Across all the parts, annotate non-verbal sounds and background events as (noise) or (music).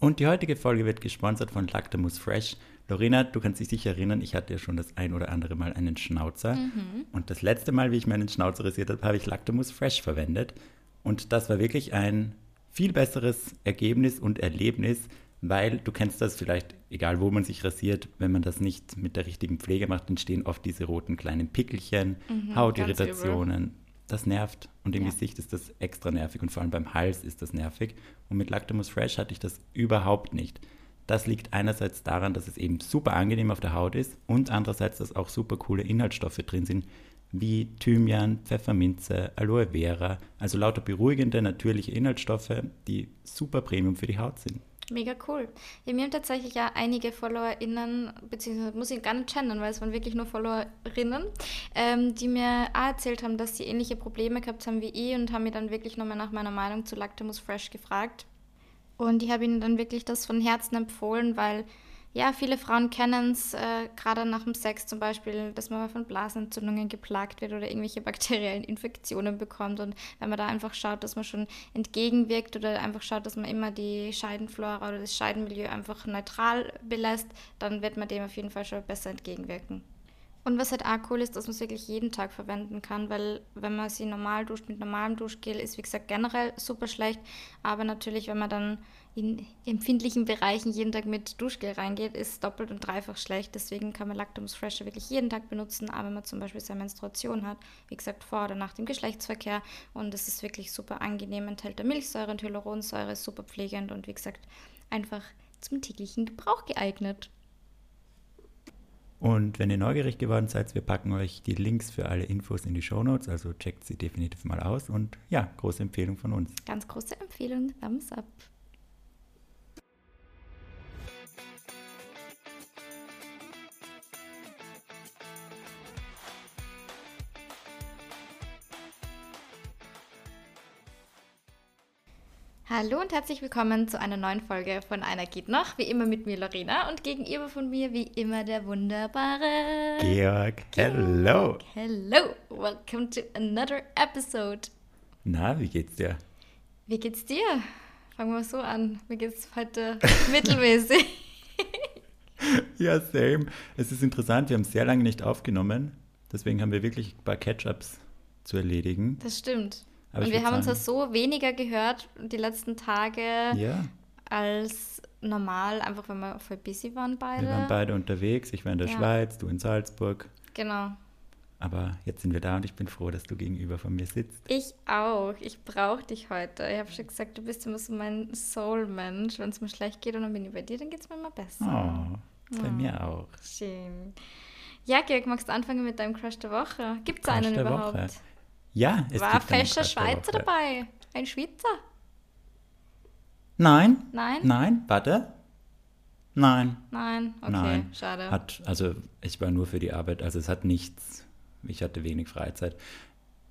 Und die heutige Folge wird gesponsert von Lactamus Fresh. Lorena, du kannst dich sicher erinnern, ich hatte ja schon das ein oder andere Mal einen Schnauzer. Mhm. Und das letzte Mal, wie ich meinen Schnauzer rasiert habe, habe ich Lactamus Fresh verwendet. Und das war wirklich ein viel besseres Ergebnis und Erlebnis, weil du kennst das vielleicht, egal wo man sich rasiert, wenn man das nicht mit der richtigen Pflege macht, entstehen oft diese roten kleinen Pickelchen, Mhm, Hautirritationen. Das nervt und im Ja. Gesicht ist das extra nervig und vor allem beim Hals ist das nervig. Und mit Lactamus Fresh hatte ich das überhaupt nicht. Das liegt einerseits daran, dass es eben super angenehm auf der Haut ist und andererseits, dass auch super coole Inhaltsstoffe drin sind, wie Thymian, Pfefferminze, Aloe Vera, also lauter beruhigende, natürliche Inhaltsstoffe, die super Premium für die Haut sind. Mega cool. Ja, mir haben tatsächlich ja einige FollowerInnen, beziehungsweise muss ich gar nicht gendern, weil es waren wirklich nur FollowerInnen, ähm, die mir auch erzählt haben, dass sie ähnliche Probleme gehabt haben wie ich und haben mir dann wirklich nochmal nach meiner Meinung zu Lactamus Fresh gefragt. Und ich habe ihnen dann wirklich das von Herzen empfohlen, weil ja, viele Frauen kennen es, äh, gerade nach dem Sex zum Beispiel, dass man mal von Blasenentzündungen geplagt wird oder irgendwelche (laughs) bakteriellen Infektionen bekommt. Und wenn man da einfach schaut, dass man schon entgegenwirkt oder einfach schaut, dass man immer die Scheidenflora oder das Scheidenmilieu einfach neutral belässt, dann wird man dem auf jeden Fall schon besser entgegenwirken. Und was halt auch cool ist, dass man es wirklich jeden Tag verwenden kann, weil wenn man sie normal duscht mit normalem Duschgel, ist wie gesagt generell super schlecht. Aber natürlich, wenn man dann in empfindlichen Bereichen jeden Tag mit Duschgel reingeht, ist es doppelt und dreifach schlecht. Deswegen kann man Lactamus Fresher wirklich jeden Tag benutzen, aber wenn man zum Beispiel seine Menstruation hat, wie gesagt vor oder nach dem Geschlechtsverkehr. Und es ist wirklich super angenehm, enthält Milchsäure und Hyaluronsäure, ist super pflegend und wie gesagt einfach zum täglichen Gebrauch geeignet. Und wenn ihr neugierig geworden seid, wir packen euch die Links für alle Infos in die Shownotes, also checkt sie definitiv mal aus. Und ja, große Empfehlung von uns. Ganz große Empfehlung, Thumbs up. Hallo und herzlich willkommen zu einer neuen Folge von Einer geht noch. Wie immer mit mir Lorena und gegenüber von mir wie immer der wunderbare Georg, hello. Hello, welcome to another episode. Na, wie geht's dir? Wie geht's dir? Fangen wir so an. Mir geht's heute (laughs) mittelmäßig. (laughs) Ja, same. Es ist interessant, wir haben sehr lange nicht aufgenommen. Deswegen haben wir wirklich ein paar Catch-ups zu erledigen. Das stimmt. Aber und wir haben uns sagen- das so weniger gehört die letzten Tage Ja, als normal, einfach wenn wir voll busy waren beide. wir waren beide unterwegs. Ich war in der Ja. Schweiz, du in Salzburg. Genau. Aber jetzt sind wir da und ich bin froh, dass du gegenüber von mir sitzt. Ich auch. Ich brauche dich heute. Ich habe schon gesagt, du bist immer so mein Soul-Mensch. Wenn es mir schlecht geht und dann bin ich bei dir, dann geht es mir immer besser. Oh, bei Oh. mir auch. Schön. Ja, Georg, magst du anfangen mit deinem Crush der Woche? Gibt es einen der überhaupt? Woche. Ja, es War ein gibt fester der Schweizer dabei? Ein Schweizer? Nein. Nein? Nein, warte. Nein. Nein? Okay, Nein. schade. Hat, also ich war nur für die Arbeit, also es hat nichts, ich hatte wenig Freizeit.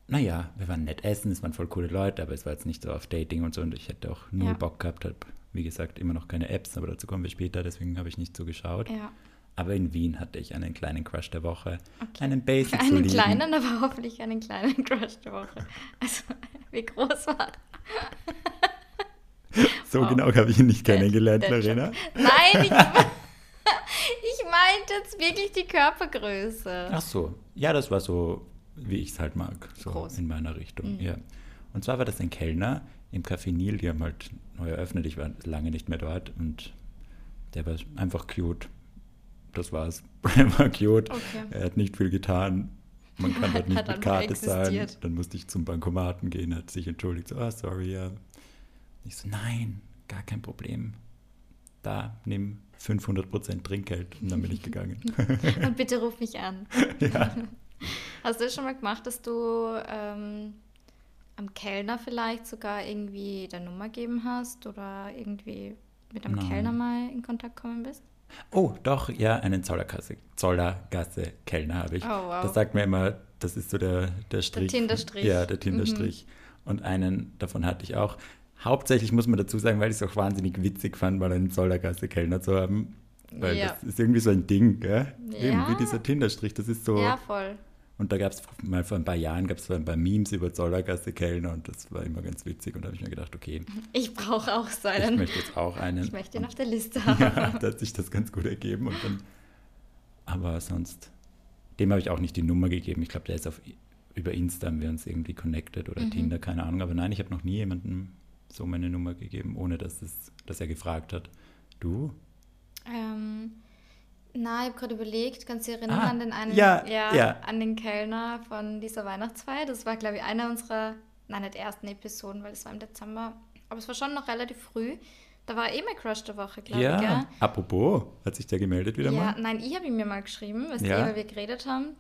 Naja, wir waren nett essen, es waren voll coole Leute, aber es war jetzt nicht so auf Dating und so und ich hätte auch null Ja. Bock gehabt, habe wie gesagt immer noch keine Apps, aber dazu kommen wir später, deswegen habe ich nicht so geschaut. ja. Aber in Wien hatte ich einen kleinen Crush der Woche, Okay. einen Basic Einen soliden. kleinen, aber hoffentlich einen kleinen Crush der Woche. Also, wie groß war So Wow. genau habe ich ihn nicht Der- kennengelernt, der Lorena. Nein, ich, (laughs) ich meinte jetzt wirklich die Körpergröße. Ach so, ja, das war so, wie ich es halt mag, so Groß. in meiner Richtung. Mhm. Ja. Und zwar war das ein Kellner im Café Nil, die haben halt neu eröffnet, ich war lange nicht mehr dort und der war einfach cute. Das war's. (laughs) war cute, Okay. er hat nicht viel getan. Man kann dort (laughs) nicht mit Karte zahlen. existiert. Dann musste ich zum Bankomaten gehen, hat sich entschuldigt, so, ah, sorry, ja. Ich so, nein, gar kein Problem. Da, nimm 500% Trinkgeld. Und dann bin ich gegangen. (laughs) Und bitte ruf mich an. ja. Hast du das schon mal gemacht, dass du ähm, am Kellner vielleicht sogar irgendwie deine Nummer gegeben hast oder irgendwie mit einem Nein. Kellner mal in Kontakt gekommen bist? Oh, doch, ja, einen Zollergasse, Zollergasse Kellner habe ich. Oh, wow. Das sagt mir immer, das ist so der, der Strich. Tinderstrich. Ja, der Tinderstrich. Mhm. Und einen davon hatte ich auch. Hauptsächlich muss man dazu sagen, weil ich es auch wahnsinnig witzig fand, mal einen Zollergasse Kellner zu haben. Weil Ja. das ist irgendwie so ein Ding, gell? Ja. Eben wie dieser Tinderstrich. Das ist so, Ja, voll. Und da gab es mal vor ein paar Jahren gab es ein paar Memes über Zollergasse Kellner und das war immer ganz witzig. Und da habe ich mir gedacht, okay. Ich brauche auch so einen. Ich möchte jetzt auch einen. Ich möchte ihn auf der Liste (laughs) haben. Ja, da hat sich das ganz gut ergeben. Dann, aber sonst, dem habe ich auch nicht die Nummer gegeben. Ich glaube, der ist auf, über Insta haben wir uns irgendwie connected oder mhm. Tinder, keine Ahnung. Aber nein, ich habe noch nie jemandem so meine Nummer gegeben, ohne dass, es, dass er gefragt hat. Du? Ähm, na, ich habe gerade überlegt, kannst du dich erinnern Ah, an den einen, ja, ja. an den Kellner von dieser Weihnachtsfeier? Das war, glaube ich, einer unserer, nein, nicht ersten Episoden, weil es war im Dezember, aber es war schon noch relativ früh. Da war eh mein Crush der Woche, glaube ich, Ja, apropos, hat sich der gemeldet wieder Ja, mal? nein, ich habe ihm mir mal geschrieben, weißt Ja. du, weil wir geredet haben.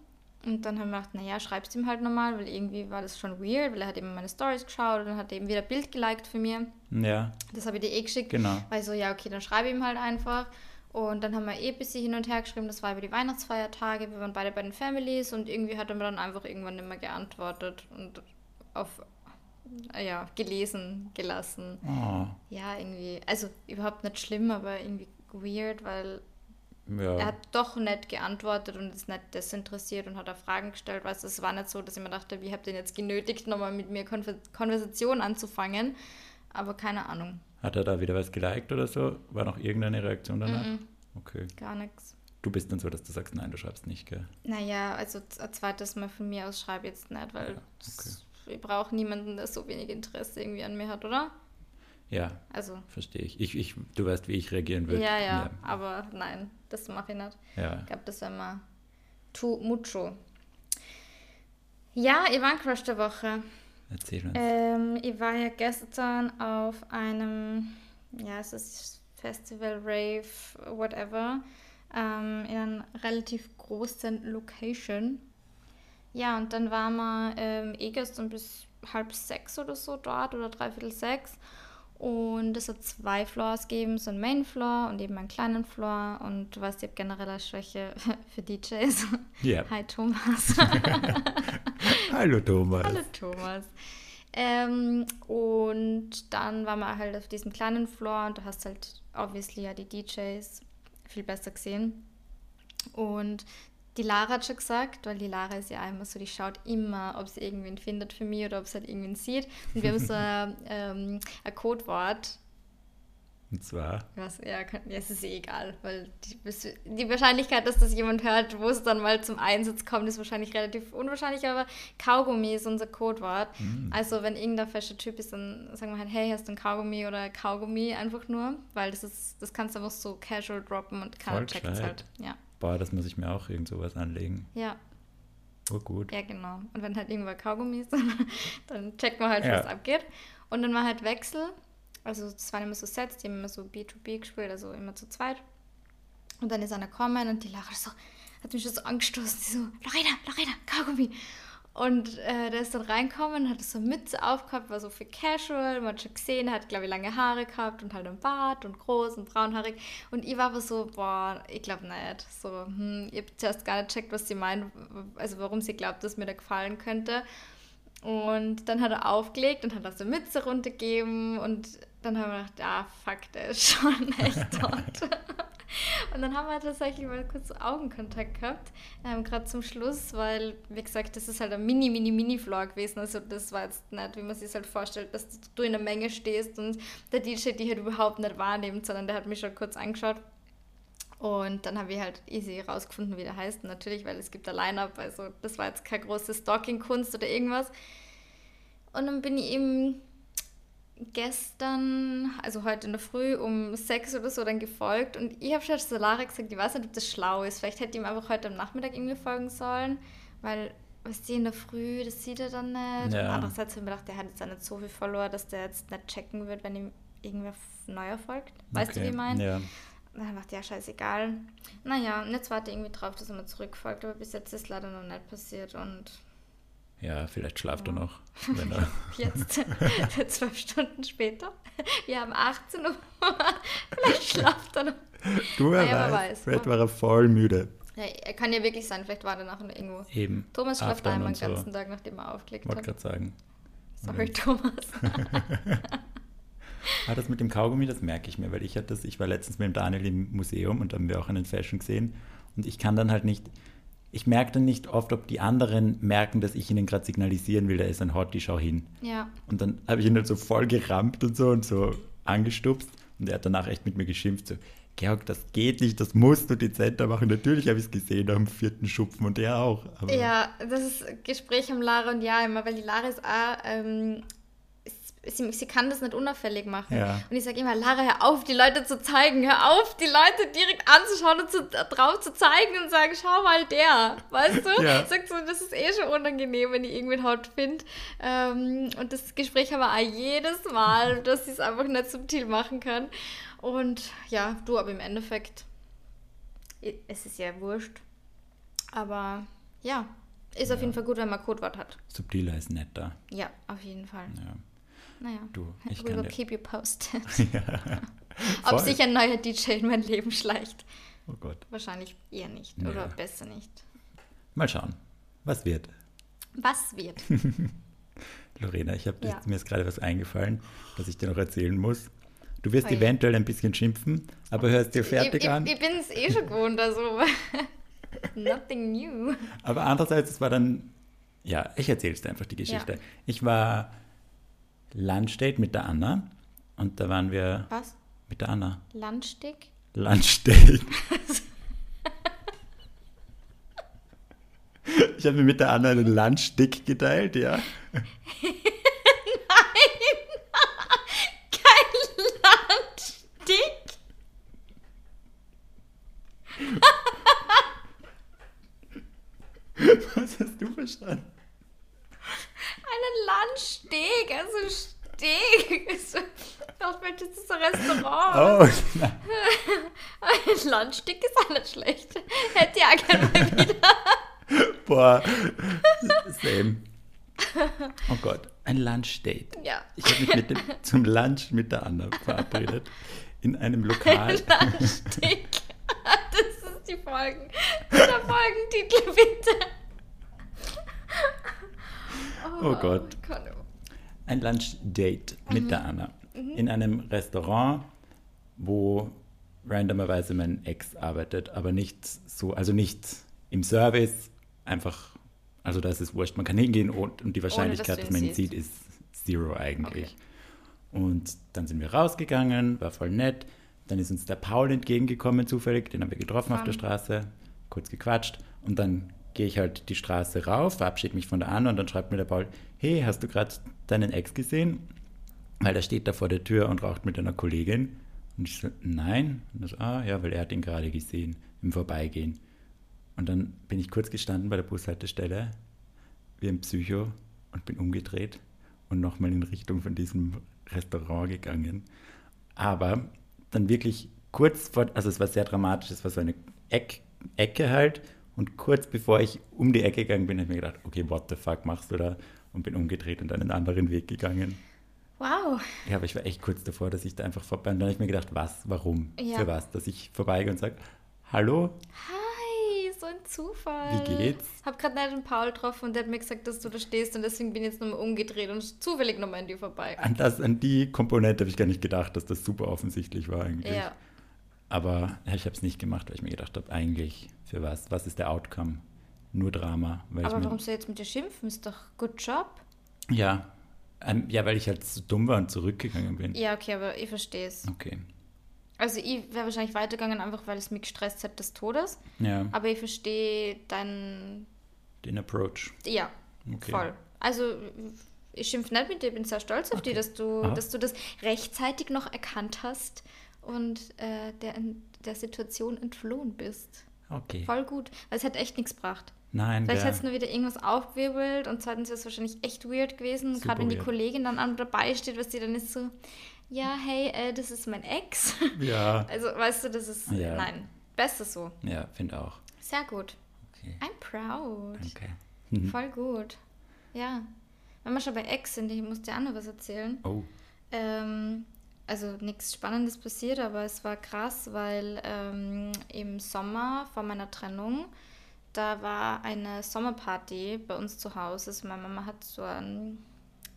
Und dann haben wir gedacht, naja, schreibst ihm halt nochmal, weil irgendwie war das schon weird, weil er hat eben meine Stories geschaut und dann hat er eben wieder ein Bild geliked für mir. Ja, Das habe ich dir eh geschickt. genau. Weil so, ja, okay, dann schreibe ich ihm halt einfach. Und dann haben wir eh ein bisschen hin und her geschrieben, das war über die Weihnachtsfeiertage, wir waren beide bei den Families und irgendwie hat er mir dann einfach irgendwann nicht mehr geantwortet und auf, ja, gelesen, gelassen. Oh, Ja, irgendwie, also überhaupt nicht schlimm, aber irgendwie weird, weil er ja. hat doch nett geantwortet und ist nicht desinteressiert und hat auch Fragen gestellt. Weißt du, es war nicht so, dass ich mir dachte, wie habt ihr jetzt genötigt, nochmal mit mir Konver Konversation anzufangen. Aber keine Ahnung, Hat er da wieder was geliked oder so? War noch irgendeine Reaktion danach? Mhm. Okay. gar nichts. Du bist dann so, dass du sagst, nein, du schreibst nicht, gell? Naja, also ein zweites Mal von mir aus schreibe ich jetzt nicht, weil Ja, das- ich brauche niemanden, der so wenig Interesse irgendwie an mir hat, oder? Ja, Also, verstehe ich. ich, ich. Du weißt, wie ich reagieren würde. ja, ja, aber nein, das mache ich nicht. Ja. Ich glaube, das wäre mal too mucho. Ja, ich war ein Crush der Woche. Erzähl uns. Ähm, ich war ja gestern auf einem, ja, es ist Festival, Rave, whatever, ähm, in einer relativ großen Location. Ja, und dann waren wir ähm, eh gestern bis halb sechs oder so dort oder dreiviertel sechs. Und es hat zwei Floors gegeben, so einen Main Floor und eben einen kleinen Floor. Und du weißt, ich habe generell eine Schwäche (laughs) für DJs. Ja. Hi Thomas. (laughs) (laughs) Hallo Thomas. Hallo Thomas. Ähm, und dann waren wir halt auf diesem kleinen Floor und du hast halt obviously ja die DJs viel besser gesehen. Und die Lara hat schon gesagt, weil die Lara ist ja immer so, die schaut immer, ob sie irgendwen findet für mich oder ob sie halt irgendwen sieht. Und wir haben so (laughs) ein, ähm, ein Codewort, Und zwar, was, ja, kann, ja, es ist eh egal, weil die, die Wahrscheinlichkeit, dass das jemand hört, wo es dann mal zum Einsatz kommt, ist wahrscheinlich relativ unwahrscheinlich, aber Kaugummi ist unser Codewort. mm, Also wenn irgendein fescher Typ ist, dann sagen wir halt, hey, hast du ein Kaugummi oder Kaugummi einfach nur, weil das ist, das kannst du einfach so casual droppen und keiner checkt es halt. Ja, boah, das muss ich mir auch irgend sowas anlegen. ja, Oh gut. ja, genau. Und wenn halt irgendwo ein Kaugummi ist, (laughs) dann checkt man halt, Ja. was abgeht. Und dann war halt Wechsel. Also es waren immer so Sets, die haben immer so B2B gespielt, also immer zu zweit. Und dann ist einer gekommen und die Lara so, hat mich schon so angestoßen, die so, Lorena, Lorena, Kaugummi. Und äh, der ist dann reinkommen, hat so eine Mütze aufgehabt, war so für casual, man hat schon gesehen, hat, glaube ich, lange Haare gehabt und halt einen Bart und groß und braunhaarig. Und ich war aber so, boah, ich glaube nicht. So, hm, ich habe zuerst gar nicht checkt, was sie meint, also warum sie glaubt, dass mir der gefallen könnte. Und dann hat er aufgelegt und hat so eine Mütze runtergegeben und dann haben wir gedacht, ah, fuck, der ist (laughs) schon echt tot. (laughs) und dann haben wir tatsächlich mal kurz Augenkontakt gehabt, ähm, gerade zum Schluss, weil, wie gesagt, das ist halt ein mini, mini, mini Floor gewesen. Also das war jetzt nicht, wie man sich halt vorstellt, dass du in der Menge stehst und der DJ die halt überhaupt nicht wahrnimmt, sondern der hat mich schon kurz angeschaut. Und dann habe ich halt easy rausgefunden, wie der heißt. Natürlich, weil es gibt ein Line-Up, also das war jetzt keine große Stalking-Kunst oder irgendwas. Und dann bin ich ihm gestern, also heute in der Früh um sechs oder so dann gefolgt. Und ich habe schon zu Lara gesagt, ich weiß nicht, ob das schlau ist. Vielleicht hätte ich ihm einfach heute am Nachmittag irgendwie folgen sollen, weil, was die in der Früh, das sieht er dann nicht. Ja. Und andererseits habe ich mir gedacht, der hat jetzt auch nicht so viel Follower, dass der jetzt nicht checken wird, wenn ihm irgendwer neuer folgt. Weißt du, wie ich meine? Ja. Dann macht ja scheißegal. Naja, und jetzt warte ich irgendwie drauf, dass er mir zurückfolgt, aber bis jetzt ist leider noch nicht passiert und ja, vielleicht schlaft er Ja. noch. Wenn er, (laughs) jetzt, zwölf Stunden später, wir haben 18 Uhr, (laughs) vielleicht schlaft er noch. du, wer Naja, wer weiß. weiß. Vielleicht war er voll müde. Ja, er kann ja wirklich sein, vielleicht war er nachher noch irgendwo. Eben. Thomas schläft einmal den so. ganzen Tag, nachdem er aufgelegt Wollte hat. gerade sagen. Sorry, Thomas. (laughs) Ah, das mit dem Kaugummi, das merke ich mir, weil ich hatte das, ich war letztens mit dem Daniel im Museum und da haben wir auch einen Fashion gesehen und ich kann dann halt nicht, ich merke dann nicht oft, ob die anderen merken, dass ich ihnen gerade signalisieren will, da ist ein Hottie, schau hin. Ja. Und dann habe ich ihn halt so voll gerammt und so und so angestupst. Und er hat danach echt mit mir geschimpft, so, Georg, das geht nicht, das musst du dezenter machen. Natürlich habe ich es gesehen am vierten Schupfen und er auch. Ja, das ist Gespräch um Lara und ja immer, weil die Lara ist auch, ähm, sie, sie kann das nicht unauffällig machen. Ja. Und ich sage immer, Lara, hör auf, die Leute zu zeigen. Hör auf, die Leute direkt anzuschauen und zu, drauf zu zeigen und sagen, schau mal der. Weißt du? (laughs) Ja. Sagt so, das ist eh schon unangenehm, wenn ich irgendwen Haut finde. Ähm, und das Gespräch haben wir auch jedes Mal, (laughs) dass sie es einfach nicht subtil machen kann. Und ja, du, aber im Endeffekt, es ist ja wurscht. Aber ja, ist ja. auf jeden Fall gut, wenn man Codewort hat. Subtiler ist netter. Ja, auf jeden Fall. Ja. Naja, du, ich we will dir- keep you posted. (laughs) ja. (laughs) Ob sich ein neuer DJ in mein Leben schleicht. Oh Gott. Wahrscheinlich eher nicht. Ja. Oder besser nicht. Mal schauen, was wird. Was wird? (laughs) Lorena, ich habe Ja. mir ist gerade was eingefallen, was ich dir noch erzählen muss. Du wirst Oi. eventuell ein bisschen schimpfen, aber hörst dir fertig ich, an. Ich, ich bin es eh schon gewohnt, also nothing new. Aber andererseits, es war dann, ja, ich erzähle dir einfach die Geschichte. Ja. Ich war Lunchdate mit der Anna und da waren wir Was? mit der Anna. Landstick? Lunchdate. (laughs) Ich habe mir mit der Anna einen Lunchstick geteilt, ja. (laughs) Kein Landstick? Was hast du verstanden? Landsteg, also Steg. (laughs) Was möchtest du so ein Restaurant? Oh, nein. (laughs) Ein Landstück ist auch nicht schlecht. Hätte ich auch gerne mal (laughs) wieder. boah. Same. Oh Gott, ein Lunchdate. Ja. Ich habe mich mit dem, zum Lunch mit der Anna verabredet. In einem Lokal. Landstück. Das ist die Folgen. Der Folgentitel, bitte. Oh Gott. Gott. Ein Lunchdate mit Mhm. der Anna. In einem Restaurant, wo randomerweise mein Ex arbeitet, aber nicht so, also nicht im Service, einfach, also da ist es wurscht. Man kann hingehen und, und die Wahrscheinlichkeit, du dass ihn man ihn sieht, ist zero eigentlich. Okay. Und dann sind wir rausgegangen, war voll nett. Dann ist uns der Paul entgegengekommen, zufällig, den haben wir getroffen auf der Fun. Straße, kurz gequatscht. Und dann gehe ich halt die Straße rauf, verabschiede mich von der Anna und dann schreibt mir der Paul, hey, hast du gerade deinen Ex gesehen? Weil der steht da vor der Tür und raucht mit einer Kollegin. Und ich so, nein. Und er so, ah, ja, weil er hat ihn gerade gesehen im Vorbeigehen. Und dann bin ich kurz gestanden bei der Bushaltestelle, wie ein Psycho, und bin umgedreht und nochmal in Richtung von diesem Restaurant gegangen. Aber dann wirklich kurz vor, also es war sehr dramatisch, es war so eine Eck, Ecke halt. Und kurz bevor ich um die Ecke gegangen bin, habe ich mir gedacht, okay, what the fuck machst du da? Und bin umgedreht und einen anderen Weg gegangen. Wow. Ja, aber ich war echt kurz davor, dass ich da einfach vorbei. Und dann habe ich mir gedacht, was, warum, Ja. für was, dass ich vorbeigehe und sage, hallo, Hi, so ein Zufall. Wie geht's? Hab gerade nicht den Paul getroffen und der hat mir gesagt, dass du da stehst und deswegen bin ich jetzt nochmal umgedreht und zufällig nochmal an dir vorbei. an, das, an die Komponente habe ich gar nicht gedacht, dass das super offensichtlich war eigentlich. Ja. Aber (laughs) ich habe es nicht gemacht, weil ich mir gedacht habe, eigentlich, für was? Was ist der Outcome? Nur Drama. Aber ich warum soll ich jetzt mit dir schimpfen? Ist doch good job. Ja, ähm, ja, weil ich halt so dumm war und zurückgegangen bin. Ja, okay, aber ich verstehe es. Okay. Also ich wäre wahrscheinlich weitergegangen, einfach weil es mich gestresst hat des Todes. Ja, Aber ich verstehe deinen... den Approach. Ja, Okay. voll. Also ich schimpfe nicht mit dir, bin sehr stolz auf Okay. dich, dass du, Aha. dass du das rechtzeitig noch erkannt hast und äh, der, der Situation entflohen bist. Okay. Voll gut. Weil es hat echt nichts gebracht. Nein, Vielleicht hat es nur wieder irgendwas aufgewirbelt und zweitens wäre es wahrscheinlich echt weird gewesen. Gerade wenn die weird. Kollegin dann an dabei steht, was die dann ist so, ja, hey, äh, das ist mein Ex. ja, (laughs) Also, weißt du, das ist, Ja. nein, besser so. ja, finde auch. Sehr gut. Okay, I'm proud. danke. Mhm. Voll gut. Ja. Wenn wir schon bei Ex sind, ich muss dir auch noch was erzählen. Oh, Ähm, also nichts Spannendes passiert, aber es war krass, weil ähm, im Sommer vor meiner Trennung, da war eine Sommerparty bei uns zu Hause. Also meine Mama hat so ein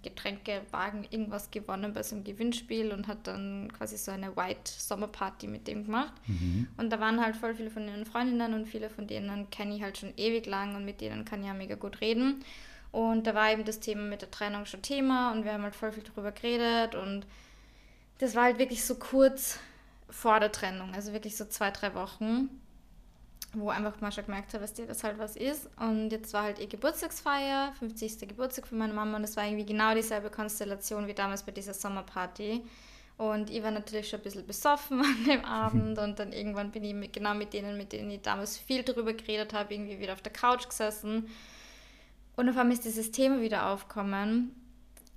Getränkewagen irgendwas gewonnen bei so einem Gewinnspiel und hat dann quasi so eine White Sommerparty mit dem gemacht. Mhm. Und da waren halt voll viele von ihren Freundinnen und viele von denen kenne ich halt schon ewig lang und mit denen kann ich ja mega gut reden. Und da war eben das Thema mit der Trennung schon Thema und wir haben halt voll viel drüber geredet und das war halt wirklich so kurz vor der Trennung, also wirklich so zwei, drei Wochen, wo einfach mal schon gemerkt habe, dass dir das halt was ist. Und jetzt war halt ihr Geburtstagsfeier, 50. Geburtstag von meiner Mama und es war irgendwie genau dieselbe Konstellation wie damals bei dieser Sommerparty. Und ich war natürlich schon ein bisschen besoffen (laughs) an dem Abend und dann irgendwann bin ich mit, genau mit denen, mit denen ich damals viel darüber geredet habe, irgendwie wieder auf der Couch gesessen. Und auf einmal ist dieses Thema wieder aufgekommen.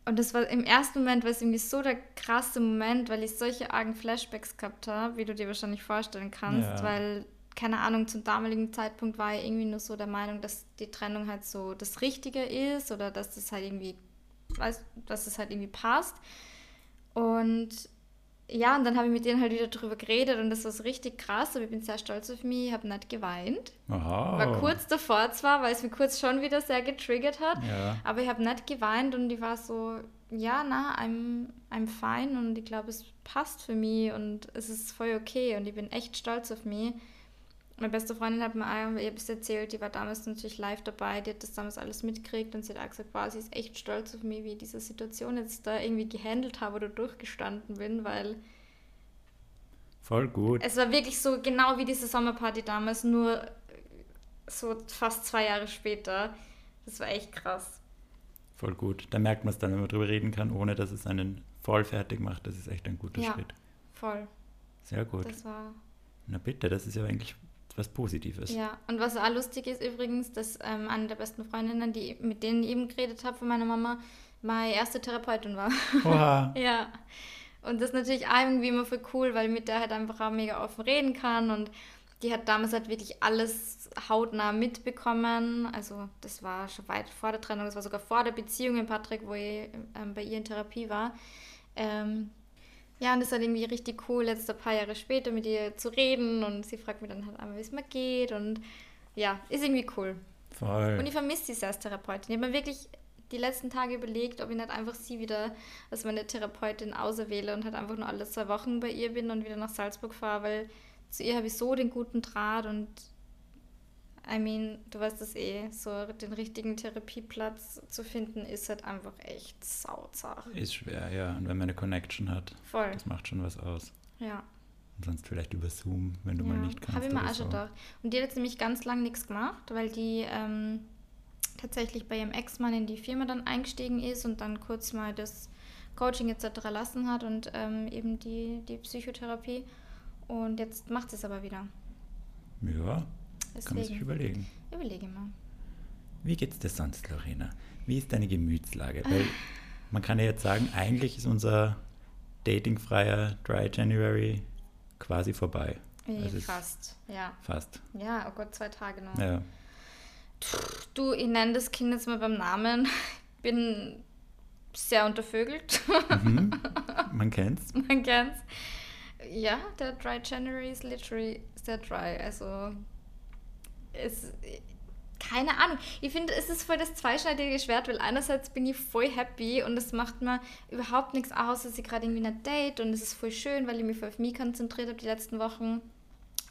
Und das war im ersten Moment, war es irgendwie so der krasse Moment, weil ich solche argen Flashbacks gehabt habe, wie du dir wahrscheinlich vorstellen kannst, Ja. weil, keine Ahnung, zum damaligen Zeitpunkt war ich irgendwie nur so der Meinung, dass die Trennung halt so das Richtige ist oder dass das halt irgendwie, weiß, dass es halt irgendwie passt. Und ja, und dann habe ich mit denen halt wieder drüber geredet und das war so richtig krass, aber ich bin sehr stolz auf mich, ich habe nicht geweint. Aha. War kurz davor zwar, weil es mich kurz schon wieder sehr getriggert hat, Ja. aber ich habe nicht geweint und ich war so, ja, na, I'm, I'm fine und ich glaube, es passt für mich und es ist voll okay und ich bin echt stolz auf mich. Meine beste Freundin hat mir auch etwas erzählt, die war damals natürlich live dabei, die hat das damals alles mitgekriegt und sie hat auch gesagt, wow, sie ist echt stolz auf mich, wie ich diese Situation jetzt da irgendwie gehandelt habe oder durchgestanden bin, weil Voll gut. es war wirklich so genau wie diese Sommerparty damals, nur so fast zwei Jahre später. Das war echt krass. Voll gut. Da merkt man es dann, wenn man drüber reden kann, ohne dass es einen voll fertig macht. Das ist echt ein guter Ja. Schritt. Voll. Sehr gut. Das war. Na bitte, das ist ja eigentlich was Positives. Ja, und was auch lustig ist übrigens, dass ähm, eine der besten Freundinnen, die, mit denen ich eben geredet habe von meiner Mama, meine erste Therapeutin war. Oha. (laughs) ja. Und das ist natürlich auch irgendwie immer voll cool, weil ich mit der halt einfach auch mega offen reden kann und die hat damals halt wirklich alles hautnah mitbekommen. Also das war schon weit vor der Trennung, das war sogar vor der Beziehung mit Patrick, wo ich ähm, bei ihr in Therapie war. Ähm, ja, und es ist halt irgendwie richtig cool, jetzt ein paar Jahre später mit ihr zu reden und sie fragt mich dann halt einmal, wie es mir geht und ja, ist irgendwie cool. Voll. Und ich vermisse sie als Therapeutin. Ich habe mir wirklich die letzten Tage überlegt, ob ich nicht einfach sie wieder als meine Therapeutin auserwähle und halt einfach nur alle zwei Wochen bei ihr bin und wieder nach Salzburg fahre, weil zu ihr habe ich so den guten Draht und I mean, du weißt das eh, so den richtigen Therapieplatz zu finden, ist halt einfach echt sauzach. Ist schwer, ja. Und wenn man eine Connection hat, Voll, das macht schon was aus. ja. Und sonst vielleicht über Zoom, wenn du ja. mal nicht kannst. Habe ich mir auch schon gedacht. Und die hat jetzt nämlich ganz lang nichts gemacht, weil die ähm, tatsächlich bei ihrem Ex-Mann in die Firma dann eingestiegen ist und dann kurz mal das Coaching etc. lassen hat und ähm, eben die, die Psychotherapie. Und jetzt macht sie es aber wieder. Ja, kann man sich Deswegen überlegen. überlege mal. Wie geht's dir sonst, Lorena? Wie ist deine Gemütslage? Weil man kann ja jetzt sagen, eigentlich ist unser datingfreier Dry January quasi vorbei. Es ist fast, ja. Fast. Ja, oh Gott, zwei Tage noch. Ja. Du, ich nenne das Kind jetzt mal beim Namen. Bin sehr untervögelt. Mhm. (laughs) Man kennt's. Man kennt's. Ja, der Dry January ist literally sehr dry. Also, es. Keine Ahnung. Ich finde, es ist voll das zweischneidige Schwert, weil einerseits bin ich voll happy und es macht mir überhaupt nichts aus, dass ich gerade irgendwie ein Date und es ist voll schön, weil ich mich voll auf mich konzentriert habe die letzten Wochen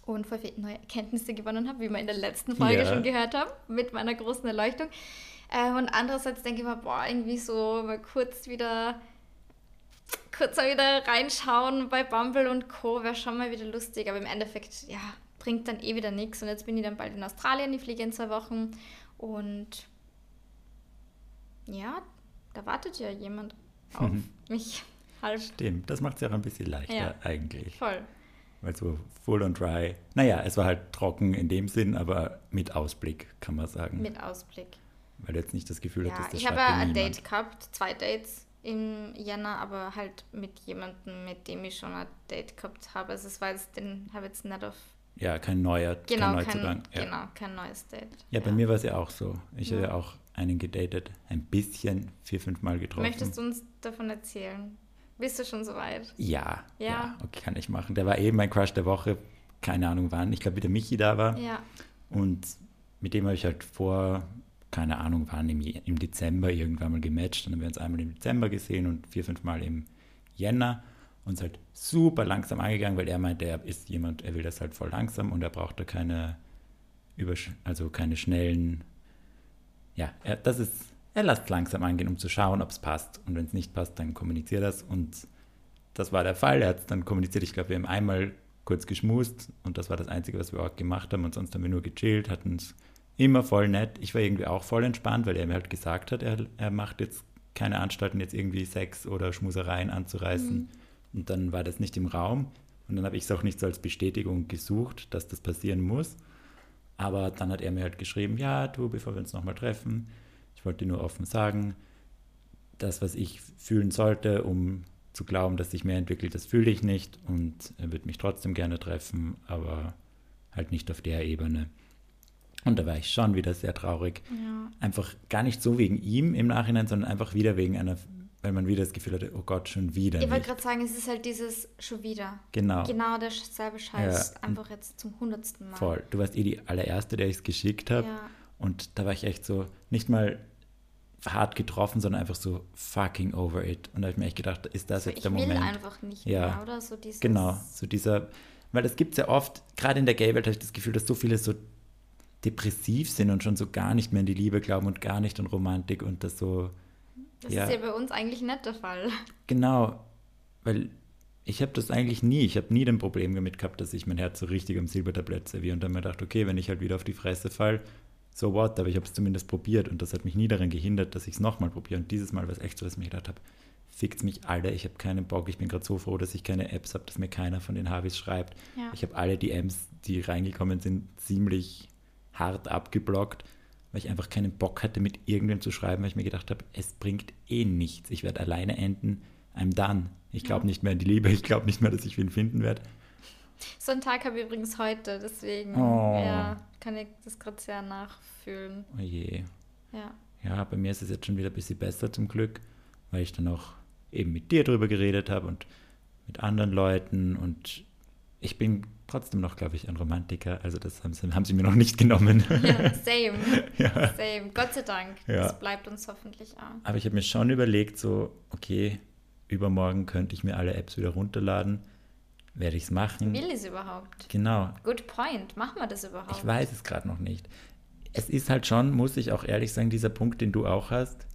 und voll viele neue Erkenntnisse gewonnen habe, wie wir in der letzten Folge Ja. schon gehört haben, mit meiner großen Erleuchtung. Ähm, und andererseits denke ich mir, boah, irgendwie so mal kurz wieder kurz mal wieder reinschauen bei Bumble und Co. wäre schon mal wieder lustig, aber im Endeffekt, ja, bringt dann eh wieder nichts. Und jetzt bin ich dann bald in Australien, ich fliege in zwei Wochen und ja, da wartet ja jemand (laughs) auf mich. Halb Stimmt, das macht es ja auch ein bisschen leichter Ja. eigentlich. voll. Weil so full und dry. Naja, es war halt trocken in dem Sinn, aber mit Ausblick, kann man sagen. Mit Ausblick. Weil du jetzt nicht das Gefühl Ja, hattest, das ich habe ja ein. Date gehabt, zwei Dates im Jänner, aber halt mit jemandem, mit dem ich schon ein Date gehabt habe. Also es war jetzt, den habe ich jetzt nicht auf, Ja, kein neuer, genau, kein kein, Neuzugang. ja. genau, kein neues Date. Ja, bei mir war es ja auch so. Ich Ja. habe ja auch einen gedatet, ein bisschen, vier, fünf Mal getroffen. Möchtest du uns davon erzählen? Bist du schon soweit? Ja, ja, Ja. okay, kann ich machen. Der war eben mein Crush der Woche, keine Ahnung wann. Ich glaube, wie der Michi da war. Ja. Und mit dem habe ich halt vor keine Ahnung, waren im, im Dezember irgendwann mal gematcht. Dann haben wir uns einmal im Dezember gesehen und vier, fünf Mal im Jänner. Uns halt super langsam angegangen, weil er meinte, er ist jemand, er will das halt voll langsam und er braucht da keine, also keine schnellen, ja, er, das ist, er lässt langsam angehen, um zu schauen, ob es passt. Und wenn es nicht passt, dann kommuniziert das. Und das war der Fall. Er hat es dann kommuniziert. Ich glaube, wir haben einmal kurz geschmust und das war das Einzige, was wir auch gemacht haben. Und sonst haben wir nur gechillt, hatten es immer voll nett. Ich war irgendwie auch voll entspannt, weil er mir halt gesagt hat, er, er macht jetzt keine Anstalten, jetzt irgendwie Sex oder Schmusereien anzureißen. Mhm. Und dann war das nicht im Raum. Und dann habe ich es auch nicht so als Bestätigung gesucht, dass das passieren muss. Aber dann hat er mir halt geschrieben, ja, du, bevor wir uns nochmal treffen, ich wollte dir nur offen sagen, das, was ich fühlen sollte, um zu glauben, dass sich mehr entwickelt, das fühle ich nicht. Und er wird mich trotzdem gerne treffen, aber halt nicht auf der Ebene. Und da war ich schon wieder sehr traurig. Ja. Einfach gar nicht so wegen ihm im Nachhinein, sondern einfach wieder wegen einer, weil man wieder das Gefühl hatte, oh Gott, schon wieder. Ich wollte gerade sagen, es ist halt dieses schon wieder. Genau. Genau derselbe Scheiß, ja. einfach jetzt zum hundertsten Mal. Voll. Du warst eh die allererste, der ich es geschickt habe. Ja. Und da war ich echt so, nicht mal hart getroffen, sondern einfach so fucking over it. Und da habe ich mir echt gedacht, ist das so, jetzt der Moment? Ich will einfach nicht ja. mehr, oder? So dieses genau, so dieser, weil das gibt es ja oft, gerade in der Gay-Welt habe ich das Gefühl, dass so viele so depressiv sind und schon so gar nicht mehr in die Liebe glauben und gar nicht an Romantik und das so. Das ja, ist ja bei uns eigentlich nicht der Fall. (laughs) Genau, weil ich habe das eigentlich nie. Ich habe nie ein Problem damit gehabt, dass ich mein Herz so richtig am Silbertablett serviere und dann mir gedacht, okay, wenn ich halt wieder auf die Fresse fall, so what, aber ich habe es zumindest probiert und das hat mich nie daran gehindert, dass ich es nochmal probiere. Und dieses Mal war es echt so, dass ich mir gedacht habe, fickt mich alle, ich habe keinen Bock, ich bin gerade so froh, dass ich keine Apps habe, dass mir keiner von den Harvis schreibt. Ja. Ich habe alle DMs, die reingekommen sind, ziemlich hart abgeblockt, weil ich einfach keinen Bock hatte, mit irgendwem zu schreiben, weil ich mir gedacht habe, es bringt eh nichts. Ich werde alleine enden. I'm done. Ich glaube ja. nicht mehr in die Liebe. Ich glaube nicht mehr, dass ich wen finden werde. So einen Tag habe ich übrigens heute, deswegen oh. ja, kann ich das gerade sehr nachfühlen. Oh je. Ja. Ja, bei mir ist es jetzt schon wieder ein bisschen besser zum Glück, weil ich dann auch eben mit dir drüber geredet habe und mit anderen Leuten und ich bin trotzdem noch, glaube ich, ein Romantiker. Also das haben sie, haben sie mir noch nicht genommen. (laughs) Ja, same. (laughs) ja. Same. Gott sei Dank. Ja. Das bleibt uns hoffentlich auch. Aber ich habe mir schon überlegt, so, okay, übermorgen könnte ich mir alle Apps wieder runterladen. Werde ich es machen? Will ich es überhaupt? Genau. Good point. Machen wir das überhaupt? Ich weiß es gerade noch nicht. Es ist halt schon, muss ich auch ehrlich sagen, dieser Punkt, den du auch hast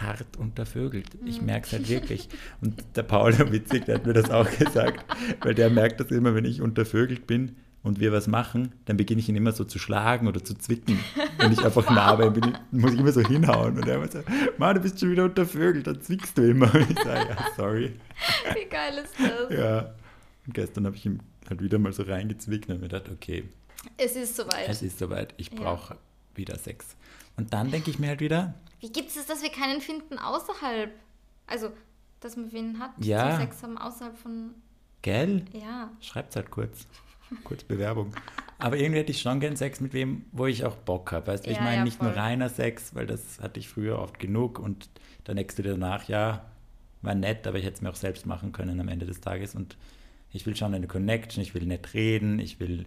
hart untervögelt. Ich merke es halt wirklich. Und der Paul, witzig, der hat mir das auch gesagt, weil der merkt das immer, wenn ich untervögelt bin und wir was machen, dann beginne ich ihn immer so zu schlagen oder zu zwicken. Wenn ich einfach nah bin, muss ich immer so hinhauen. Und er immer so, Mann, du bist schon wieder untervögelt, dann zwickst du immer. (laughs) Und ich sage, ja, sorry. Wie geil ist das? Ja. Und gestern habe ich ihm halt wieder mal so reingezwickt und mir gedacht, okay. Es ist soweit. Es ist soweit. Ich brauche ja. wieder Sex. Und dann denke ich mir halt wieder, wie gibt es, dass wir keinen finden außerhalb? Also, dass man wen hat, ja. die Sex haben außerhalb von. Gell? Ja. Schreibt halt kurz. (laughs) Kurz Bewerbung. Aber irgendwie hätte ich schon gern Sex mit wem, wo ich auch Bock habe. Weißt du, ja, ich meine ja, nicht voll. nur reiner Sex, weil das hatte ich früher oft genug und der nächste danach, ja, war nett, aber ich hätte es mir auch selbst machen können am Ende des Tages. Und ich will schon eine Connection, ich will nett reden, ich will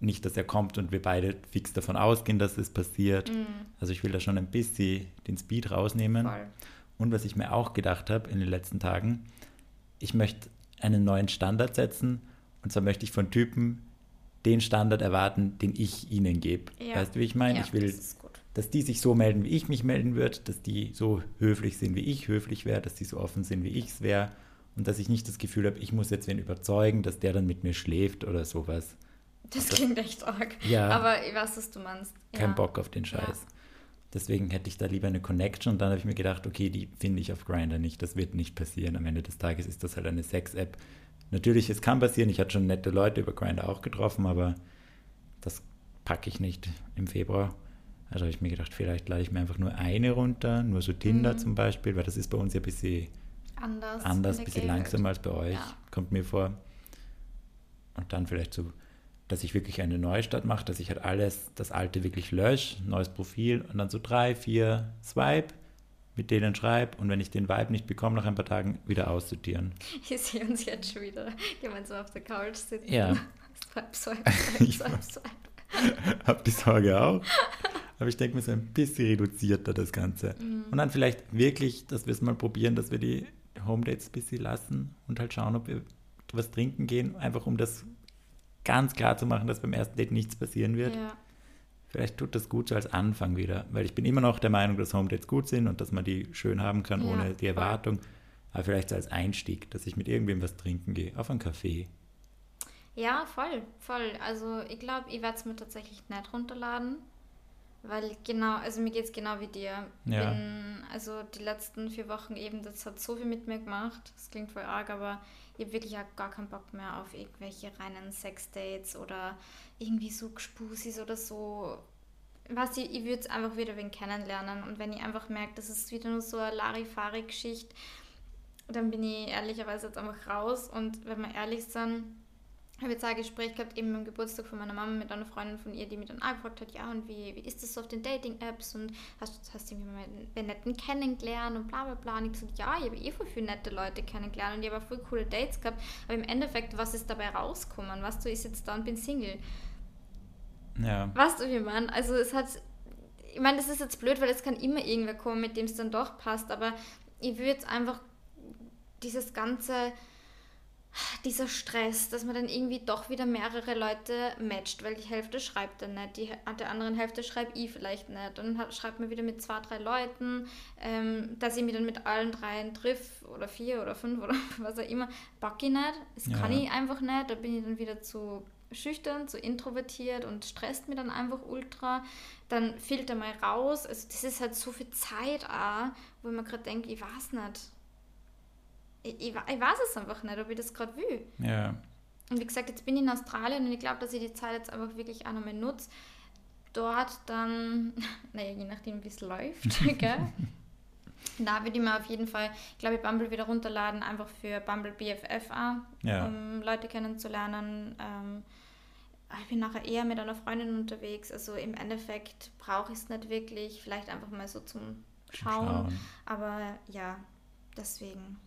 nicht, dass er kommt und wir beide fix davon ausgehen, dass es passiert. Mhm. Also ich will da schon ein bisschen den Speed rausnehmen. Voll. Und was ich mir auch gedacht habe in den letzten Tagen, ich möchte einen neuen Standard setzen. Und zwar möchte ich von Typen den Standard erwarten, den ich ihnen gebe. Ja. Weißt du, wie ich meine? Ja, ich will, das dass die sich so melden, wie ich mich melden würde, dass die so höflich sind, wie ich höflich wäre, dass die so offen sind, wie ich es wäre. Und dass ich nicht das Gefühl habe, ich muss jetzt wen überzeugen, dass der dann mit mir schläft oder sowas. Das klingt echt arg. Ja. Aber ich weiß, was du meinst. Kein ja. Bock auf den Scheiß. Ja. Deswegen hätte ich da lieber eine Connection und dann habe ich mir gedacht, okay, die finde ich auf Grinder nicht. Das wird nicht passieren. Am Ende des Tages ist das halt eine Sex-App. Natürlich, es kann passieren. Ich hatte schon nette Leute über Grinder auch getroffen, aber das packe ich nicht im Februar. Also habe ich mir gedacht, vielleicht lade ich mir einfach nur eine runter, nur so Tinder mhm. zum Beispiel, weil das ist bei uns ja ein bisschen anders, anders ein bisschen langsamer als bei euch, ja. kommt mir vor. Und dann vielleicht so dass ich wirklich eine Neustart mache, dass ich halt alles, das alte wirklich lösche, neues Profil und dann so drei, vier Swipe mit denen schreibe und wenn ich den Vibe nicht bekomme, nach ein paar Tagen wieder aussortieren. (laughs) Ich sehe uns jetzt schon wieder gemeinsam auf der Couch sitzen. Ja. (laughs) Swipe, swipe, swipe, (laughs) swipe, swipe. Hab die Sorge auch. Aber ich denke mir so ein bisschen reduzierter das Ganze. Mhm. Und dann vielleicht wirklich, dass wir es mal probieren, dass wir die Home Dates ein bisschen lassen und halt schauen, ob wir was trinken gehen, einfach um das ganz klar zu machen, dass beim ersten Date nichts passieren wird. Ja. Vielleicht tut das gut so als Anfang wieder, weil ich bin immer noch der Meinung, dass Home Dates gut sind und dass man die schön haben kann ja, ohne die Erwartung. Aber vielleicht so als Einstieg, dass ich mit irgendwem was trinken gehe, auf einen Kaffee. Ja, voll, voll. Also ich glaube, ich werde es mir tatsächlich nicht runterladen. Weil genau, also mir geht es genau wie dir. Ja. Bin, also die letzten vier Wochen eben, das hat so viel mit mir gemacht. Das klingt voll arg, aber ich habe wirklich auch gar keinen Bock mehr auf irgendwelche reinen Sexdates oder irgendwie so Gespusis oder so. Was ich, ich würde es einfach wieder wen kennenlernen. Und wenn ich einfach merke, das ist wieder nur so eine Larifari-Geschichte, dann bin ich ehrlicherweise jetzt einfach raus. Und wenn wir ehrlich sind, habe jetzt ein Gespräch gehabt, eben am Geburtstag von meiner Mama mit einer Freundin von ihr, die mich dann angefragt hat, ja, und wie, wie ist das so auf den Dating-Apps und hast, hast du mal einen netten kennengelernt und bla bla bla. Und ich gesagt, ja, ich habe eh voll viele nette Leute kennengelernt und ich habe auch voll coole Dates gehabt, aber im Endeffekt, was ist dabei rausgekommen? Was du, ich jetzt da und bin Single. Ja. Was du, wie man, also es hat, ich meine, das ist jetzt blöd, weil es kann immer irgendwer kommen, mit dem es dann doch passt, aber ich würde jetzt einfach dieses ganze dieser Stress, dass man dann irgendwie doch wieder mehrere Leute matcht, weil die Hälfte schreibt dann nicht, die der anderen Hälfte schreibe ich vielleicht nicht. Und dann schreibt man wieder mit zwei, drei Leuten, ähm, dass ich mich dann mit allen dreien triff oder vier oder fünf oder (laughs) was auch immer, packe ich nicht. Das ja. kann ich einfach nicht. Da bin ich dann wieder zu schüchtern, zu introvertiert und stresst mir dann einfach ultra. Dann filter mal raus. Also das ist halt so viel Zeit auch, wo man gerade denkt, ich weiß nicht ich, ich, ich weiß es einfach nicht, ob ich das gerade will. Ja. Und wie gesagt, jetzt bin ich in Australien und ich glaube, dass ich die Zeit jetzt einfach wirklich auch nochmal nutze. Dort dann, (laughs) naja, je nachdem, wie es läuft, (laughs) gell? Da würde ich mir auf jeden Fall, glaube ich, Bumble wieder runterladen, einfach für Bumble BFF auch, ja. um Leute kennenzulernen. Ähm, ich bin nachher eher mit einer Freundin unterwegs. Also im Endeffekt brauche ich es nicht wirklich. Vielleicht einfach mal so zum Schauen. Schauen. Aber ja, deswegen.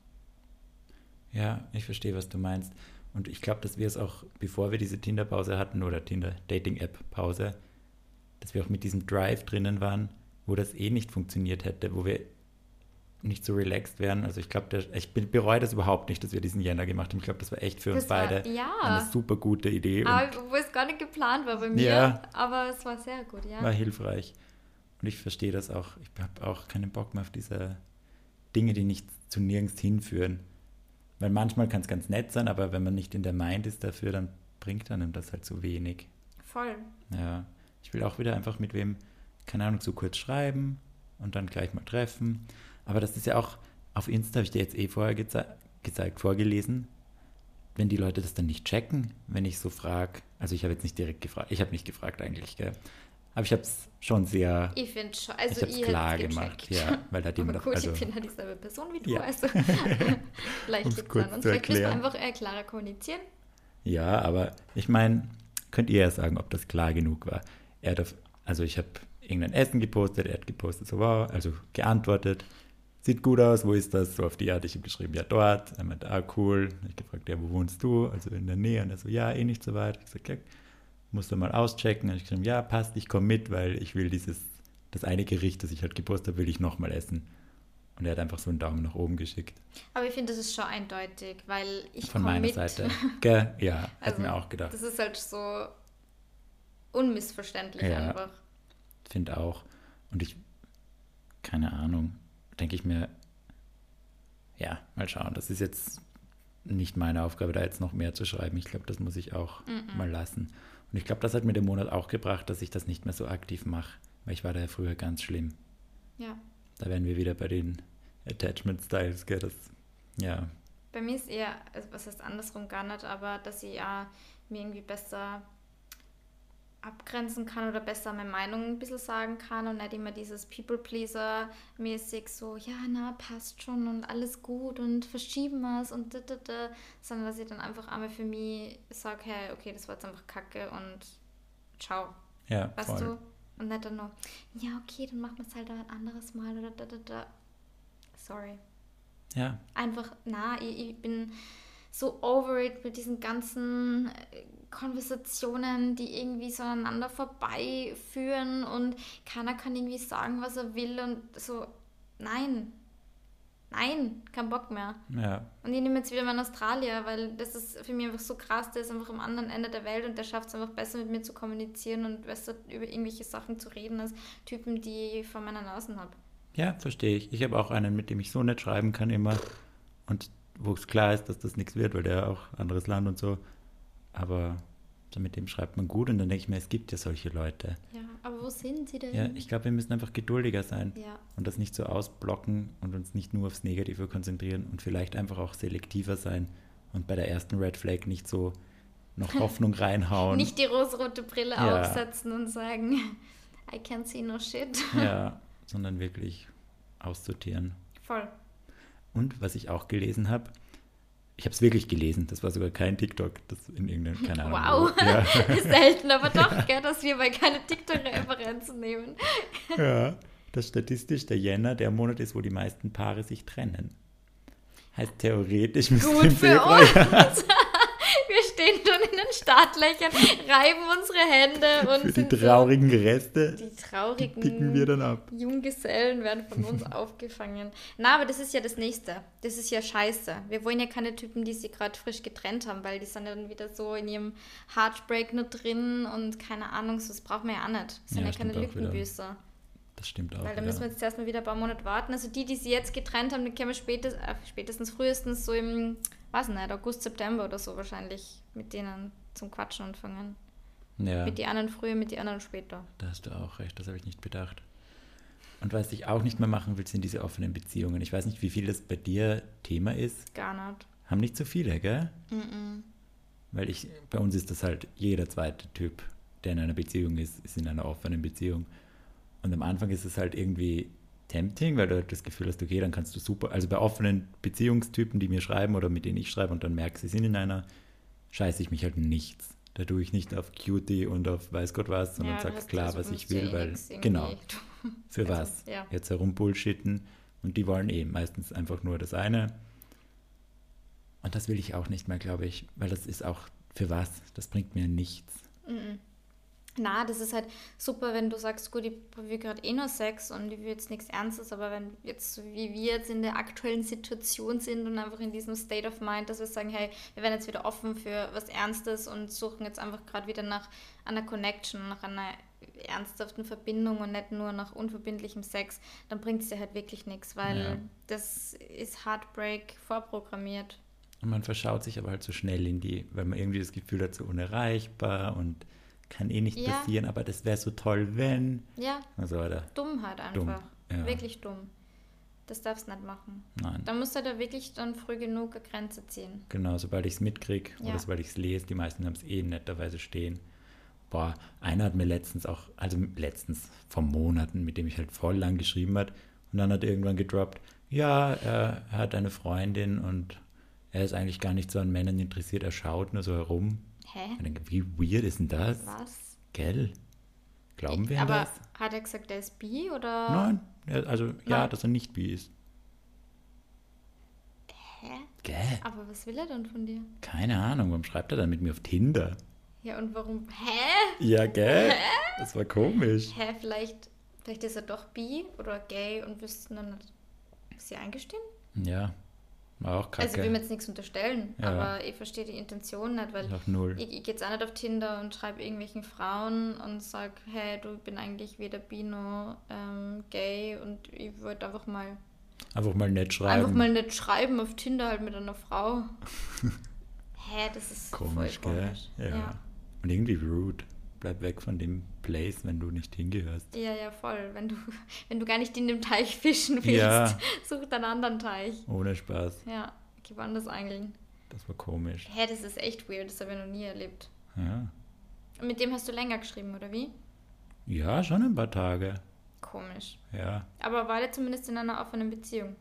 Ja, ich verstehe, was du meinst. Und ich glaube, dass wir es auch, bevor wir diese Tinder-Pause hatten oder Tinder-Dating-App-Pause, dass wir auch mit diesem Drive drinnen waren, wo das eh nicht funktioniert hätte, wo wir nicht so relaxed wären. Also ich glaube, ich bereue das überhaupt nicht, dass wir diesen Jänner gemacht haben. Ich glaube, das war echt für das uns war, beide ja. eine super gute Idee. Aber wo es gar nicht geplant war bei mir, ja, aber es war sehr gut, ja. War hilfreich. Und ich verstehe das auch. Ich habe auch keinen Bock mehr auf diese Dinge, die nicht zu nirgends hinführen. Weil manchmal kann es ganz nett sein, aber wenn man nicht in der Mind ist dafür, dann bringt einem das halt so wenig. Voll. Ja. Ich will auch wieder einfach mit wem, keine Ahnung, so kurz schreiben und dann gleich mal treffen. Aber das ist ja auch, auf Insta habe ich dir jetzt eh vorher geze gezeigt, vorgelesen, wenn die Leute das dann nicht checken, wenn ich so frage, also ich habe jetzt nicht direkt gefragt, ich habe nicht gefragt eigentlich, gell? Aber ich habe es schon sehr. Ich finde schon. Also ich habe es klar gemacht, ja, (laughs) weil da jemand. Gut, also, ich bin ja dieselbe Person wie du, ja. also (laughs) vielleicht liegt es an uns. Vielleicht müssen wir einfach eher klarer kommunizieren. Ja, aber ich meine, könnt ihr ja sagen, ob das klar genug war. Er darf, also ich habe irgendein Essen gepostet, er hat gepostet, so wow, also geantwortet. Sieht gut aus, wo ist das? So auf die Art, ich habe geschrieben, ja, dort. Er meinte, ah, cool. Ich habe gefragt, ja, wo wohnst du? Also in der Nähe. Und er so, ja, eh nicht so weit. Ich gesagt, ja, musst du mal auschecken. Und ich gesagt, ja, passt, ich komme mit, weil ich will dieses, das eine Gericht, das ich halt gepostet habe, will ich nochmal essen. Und er hat einfach so einen Daumen nach oben geschickt. Aber ich finde, das ist schon eindeutig, weil ich Von meiner mit. Seite. (laughs) Gell? Ja, also, hat mir auch gedacht. Das ist halt so unmissverständlich ja, einfach. Finde auch. Und ich, keine Ahnung, denke ich mir, ja, mal schauen. Das ist jetzt nicht meine Aufgabe, da jetzt noch mehr zu schreiben. Ich glaube, das muss ich auch mm -mm. mal lassen. Und ich glaube, das hat mir den Monat auch gebracht, dass ich das nicht mehr so aktiv mache, weil ich war da ja früher ganz schlimm. Ja. Da wären wir wieder bei den Attachment Styles, gell? Das, ja. Bei mir ist eher, also was heißt andersrum gar nicht, aber dass ich ja mir irgendwie besser abgrenzen kann oder besser meine Meinung ein bisschen sagen kann und nicht immer dieses People-Pleaser-mäßig so, ja, na, passt schon und alles gut und verschieben wir es und da, da, da, sondern dass ich dann einfach einmal für mich sage, hey, okay, das war jetzt einfach Kacke und ciao. Ja, weißt voll. du? Und nicht dann nur, ja, okay, dann machen wir es halt ein anderes Mal oder da, da, da. Sorry. Ja. Einfach, na, ich, ich bin so over it mit diesen ganzen äh, Konversationen, die irgendwie so aneinander vorbeiführen und keiner kann irgendwie sagen, was er will und so, nein, nein, kein Bock mehr. Ja. Und ich nehme jetzt wieder meinen Australier, weil das ist für mich einfach so krass, der ist einfach am anderen Ende der Welt und der schafft es einfach besser mit mir zu kommunizieren und besser über irgendwelche Sachen zu reden als Typen, die ich vor meiner Nase habe. Ja, verstehe ich. Ich habe auch einen, mit dem ich so nett schreiben kann immer und wo es klar ist, dass das nichts wird, weil der auch anderes Land und so. Aber mit dem schreibt man gut und dann denke ich mir, es gibt ja solche Leute. Ja, aber wo sind sie denn? Ja, ich glaube, wir müssen einfach geduldiger sein Ja. und das nicht so ausblocken und uns nicht nur aufs Negative konzentrieren und vielleicht einfach auch selektiver sein und bei der ersten Red Flag nicht so noch (laughs) Hoffnung reinhauen. Nicht die rosarote Brille Ja. aufsetzen und sagen, (laughs) I can't see no shit. ja, sondern wirklich aussortieren. Voll. Und was ich auch gelesen habe, ich habe es wirklich gelesen, das war sogar kein TikTok, das in irgendeinem, keine Ahnung. Wow. wo. Ja. (laughs) Selten, aber doch, gell, dass wir mal keine TikTok-Referenzen nehmen. (laughs) ja, dass statistisch der Jänner der Monat ist, wo die meisten Paare sich trennen. Heißt theoretisch müsste Gut im für Februar, (laughs) uns. Wir stehen schon in den Startlöchern, reiben unsere Hände und für die sind so- traurigen Reste die traurigen picken wir dann ab. Junggesellen werden von uns (laughs) aufgefangen. Na, aber das ist ja das Nächste. Das ist ja scheiße. Wir wollen ja keine Typen, die sich gerade frisch getrennt haben, weil die sind ja dann wieder so in ihrem Heartbreak nur drin und keine Ahnung, so, das brauchen wir ja auch nicht. Das sind Ja, ja, keine. Lückenbüßer. Das stimmt auch. Weil da müssen wir jetzt erstmal wieder ein paar Monate warten. Also die, die sie jetzt getrennt haben, die können wir spätestens, äh, spätestens frühestens so im, weiß nicht, August, September oder so wahrscheinlich mit denen zum Quatschen anfangen. ja. Mit den anderen früher, mit den anderen später. Da hast du auch recht, das habe ich nicht bedacht. Und was ich auch nicht mehr machen will, sind diese offenen Beziehungen. Ich weiß nicht, wie viel das bei dir Thema ist. Gar nicht. Haben nicht so viele, gell? Mm-mm. Weil ich, bei uns ist das halt jeder zweite Typ, der in einer Beziehung ist, ist in einer offenen Beziehung. Und am Anfang ist es halt irgendwie tempting, weil du halt das Gefühl hast, okay, dann kannst du super, also bei offenen Beziehungstypen, die mir schreiben oder mit denen ich schreibe und dann merke, sie sind in einer, scheiße ich mich halt nichts. Da tue ich nicht auf Cutie und auf weiß Gott was, sondern Ja, du sag hast klar, also was ich will, weil, genau, (laughs) für Also, was? ja. Jetzt herumbullshitten und die wollen eh meistens einfach nur das eine. Und das will ich auch nicht mehr, glaube ich, weil das ist auch für was? Das bringt mir nichts. Na, das ist halt super, wenn du sagst, gut, ich will gerade eh nur Sex und ich will jetzt nichts Ernstes, aber wenn jetzt, wie wir jetzt in der aktuellen Situation sind und einfach in diesem State of Mind, dass wir sagen, hey, wir werden jetzt wieder offen für was Ernstes und suchen jetzt einfach gerade wieder nach einer Connection, nach einer ernsthaften Verbindung und nicht nur nach unverbindlichem Sex, dann bringt es dir halt wirklich nichts, weil Ja. das ist Heartbreak vorprogrammiert. Und man verschaut sich aber halt so schnell in die, weil man irgendwie das Gefühl hat, so unerreichbar und kann eh nicht Ja. passieren, aber das wäre so toll, wenn. Ja, Also, oder? dumm halt Dumm, einfach. ja. Wirklich dumm. Das darfst du nicht machen. Nein. Da musst du da wirklich dann früh genug eine Grenze ziehen. Genau, sobald ich es mitkriege Ja. oder sobald ich es lese, die meisten haben es eh netterweise stehen. Boah, einer hat mir letztens auch, also letztens vor Monaten, mit dem ich halt voll lang geschrieben hat und dann hat er irgendwann gedroppt, ja, er hat eine Freundin und er ist eigentlich gar nicht so an Männern interessiert, er schaut nur so herum. Hä? Ich denke, wie weird ist denn das? Was? Gell? Glauben wir Aber das? hat er gesagt, er ist bi oder? Nein, also ja, Nein. dass er nicht bi ist. Hä? Gell? Aber was will er dann von dir? Keine Ahnung, warum schreibt er dann mit mir auf Tinder? Ja, und warum? Hä? Ja, gell? Das war komisch. Hä, vielleicht, vielleicht ist er doch bi oder gay und wüssten dann nicht, sie eingestehen? Ja, auch kacke. Also, ich will mir jetzt nichts unterstellen, Ja. aber ich verstehe die Intention nicht, weil null. ich, ich gehe jetzt auch nicht auf Tinder und schreibe irgendwelchen Frauen und sage, hey, du ich bin eigentlich weder bi noch ähm, gay und ich wollte einfach mal Einfach mal nett schreiben. Einfach mal nicht schreiben auf Tinder halt mit einer Frau. (laughs) Hä, das ist komisch, voll gell? komisch. Ja. Ja. Und irgendwie rude. Bleib weg von dem Place, wenn du nicht hingehörst. ja, ja, voll. Wenn du, (laughs) wenn du gar nicht in dem Teich fischen willst, Ja. (laughs) such einen anderen Teich. Ohne Spaß. Ja, geh woanders angeln. Das war komisch. Hä, das ist echt weird, das habe ich noch nie erlebt. Ja. Und mit dem hast du länger geschrieben, oder wie? Ja, schon ein paar Tage. Komisch. Ja. Aber war der zumindest in einer offenen Beziehung?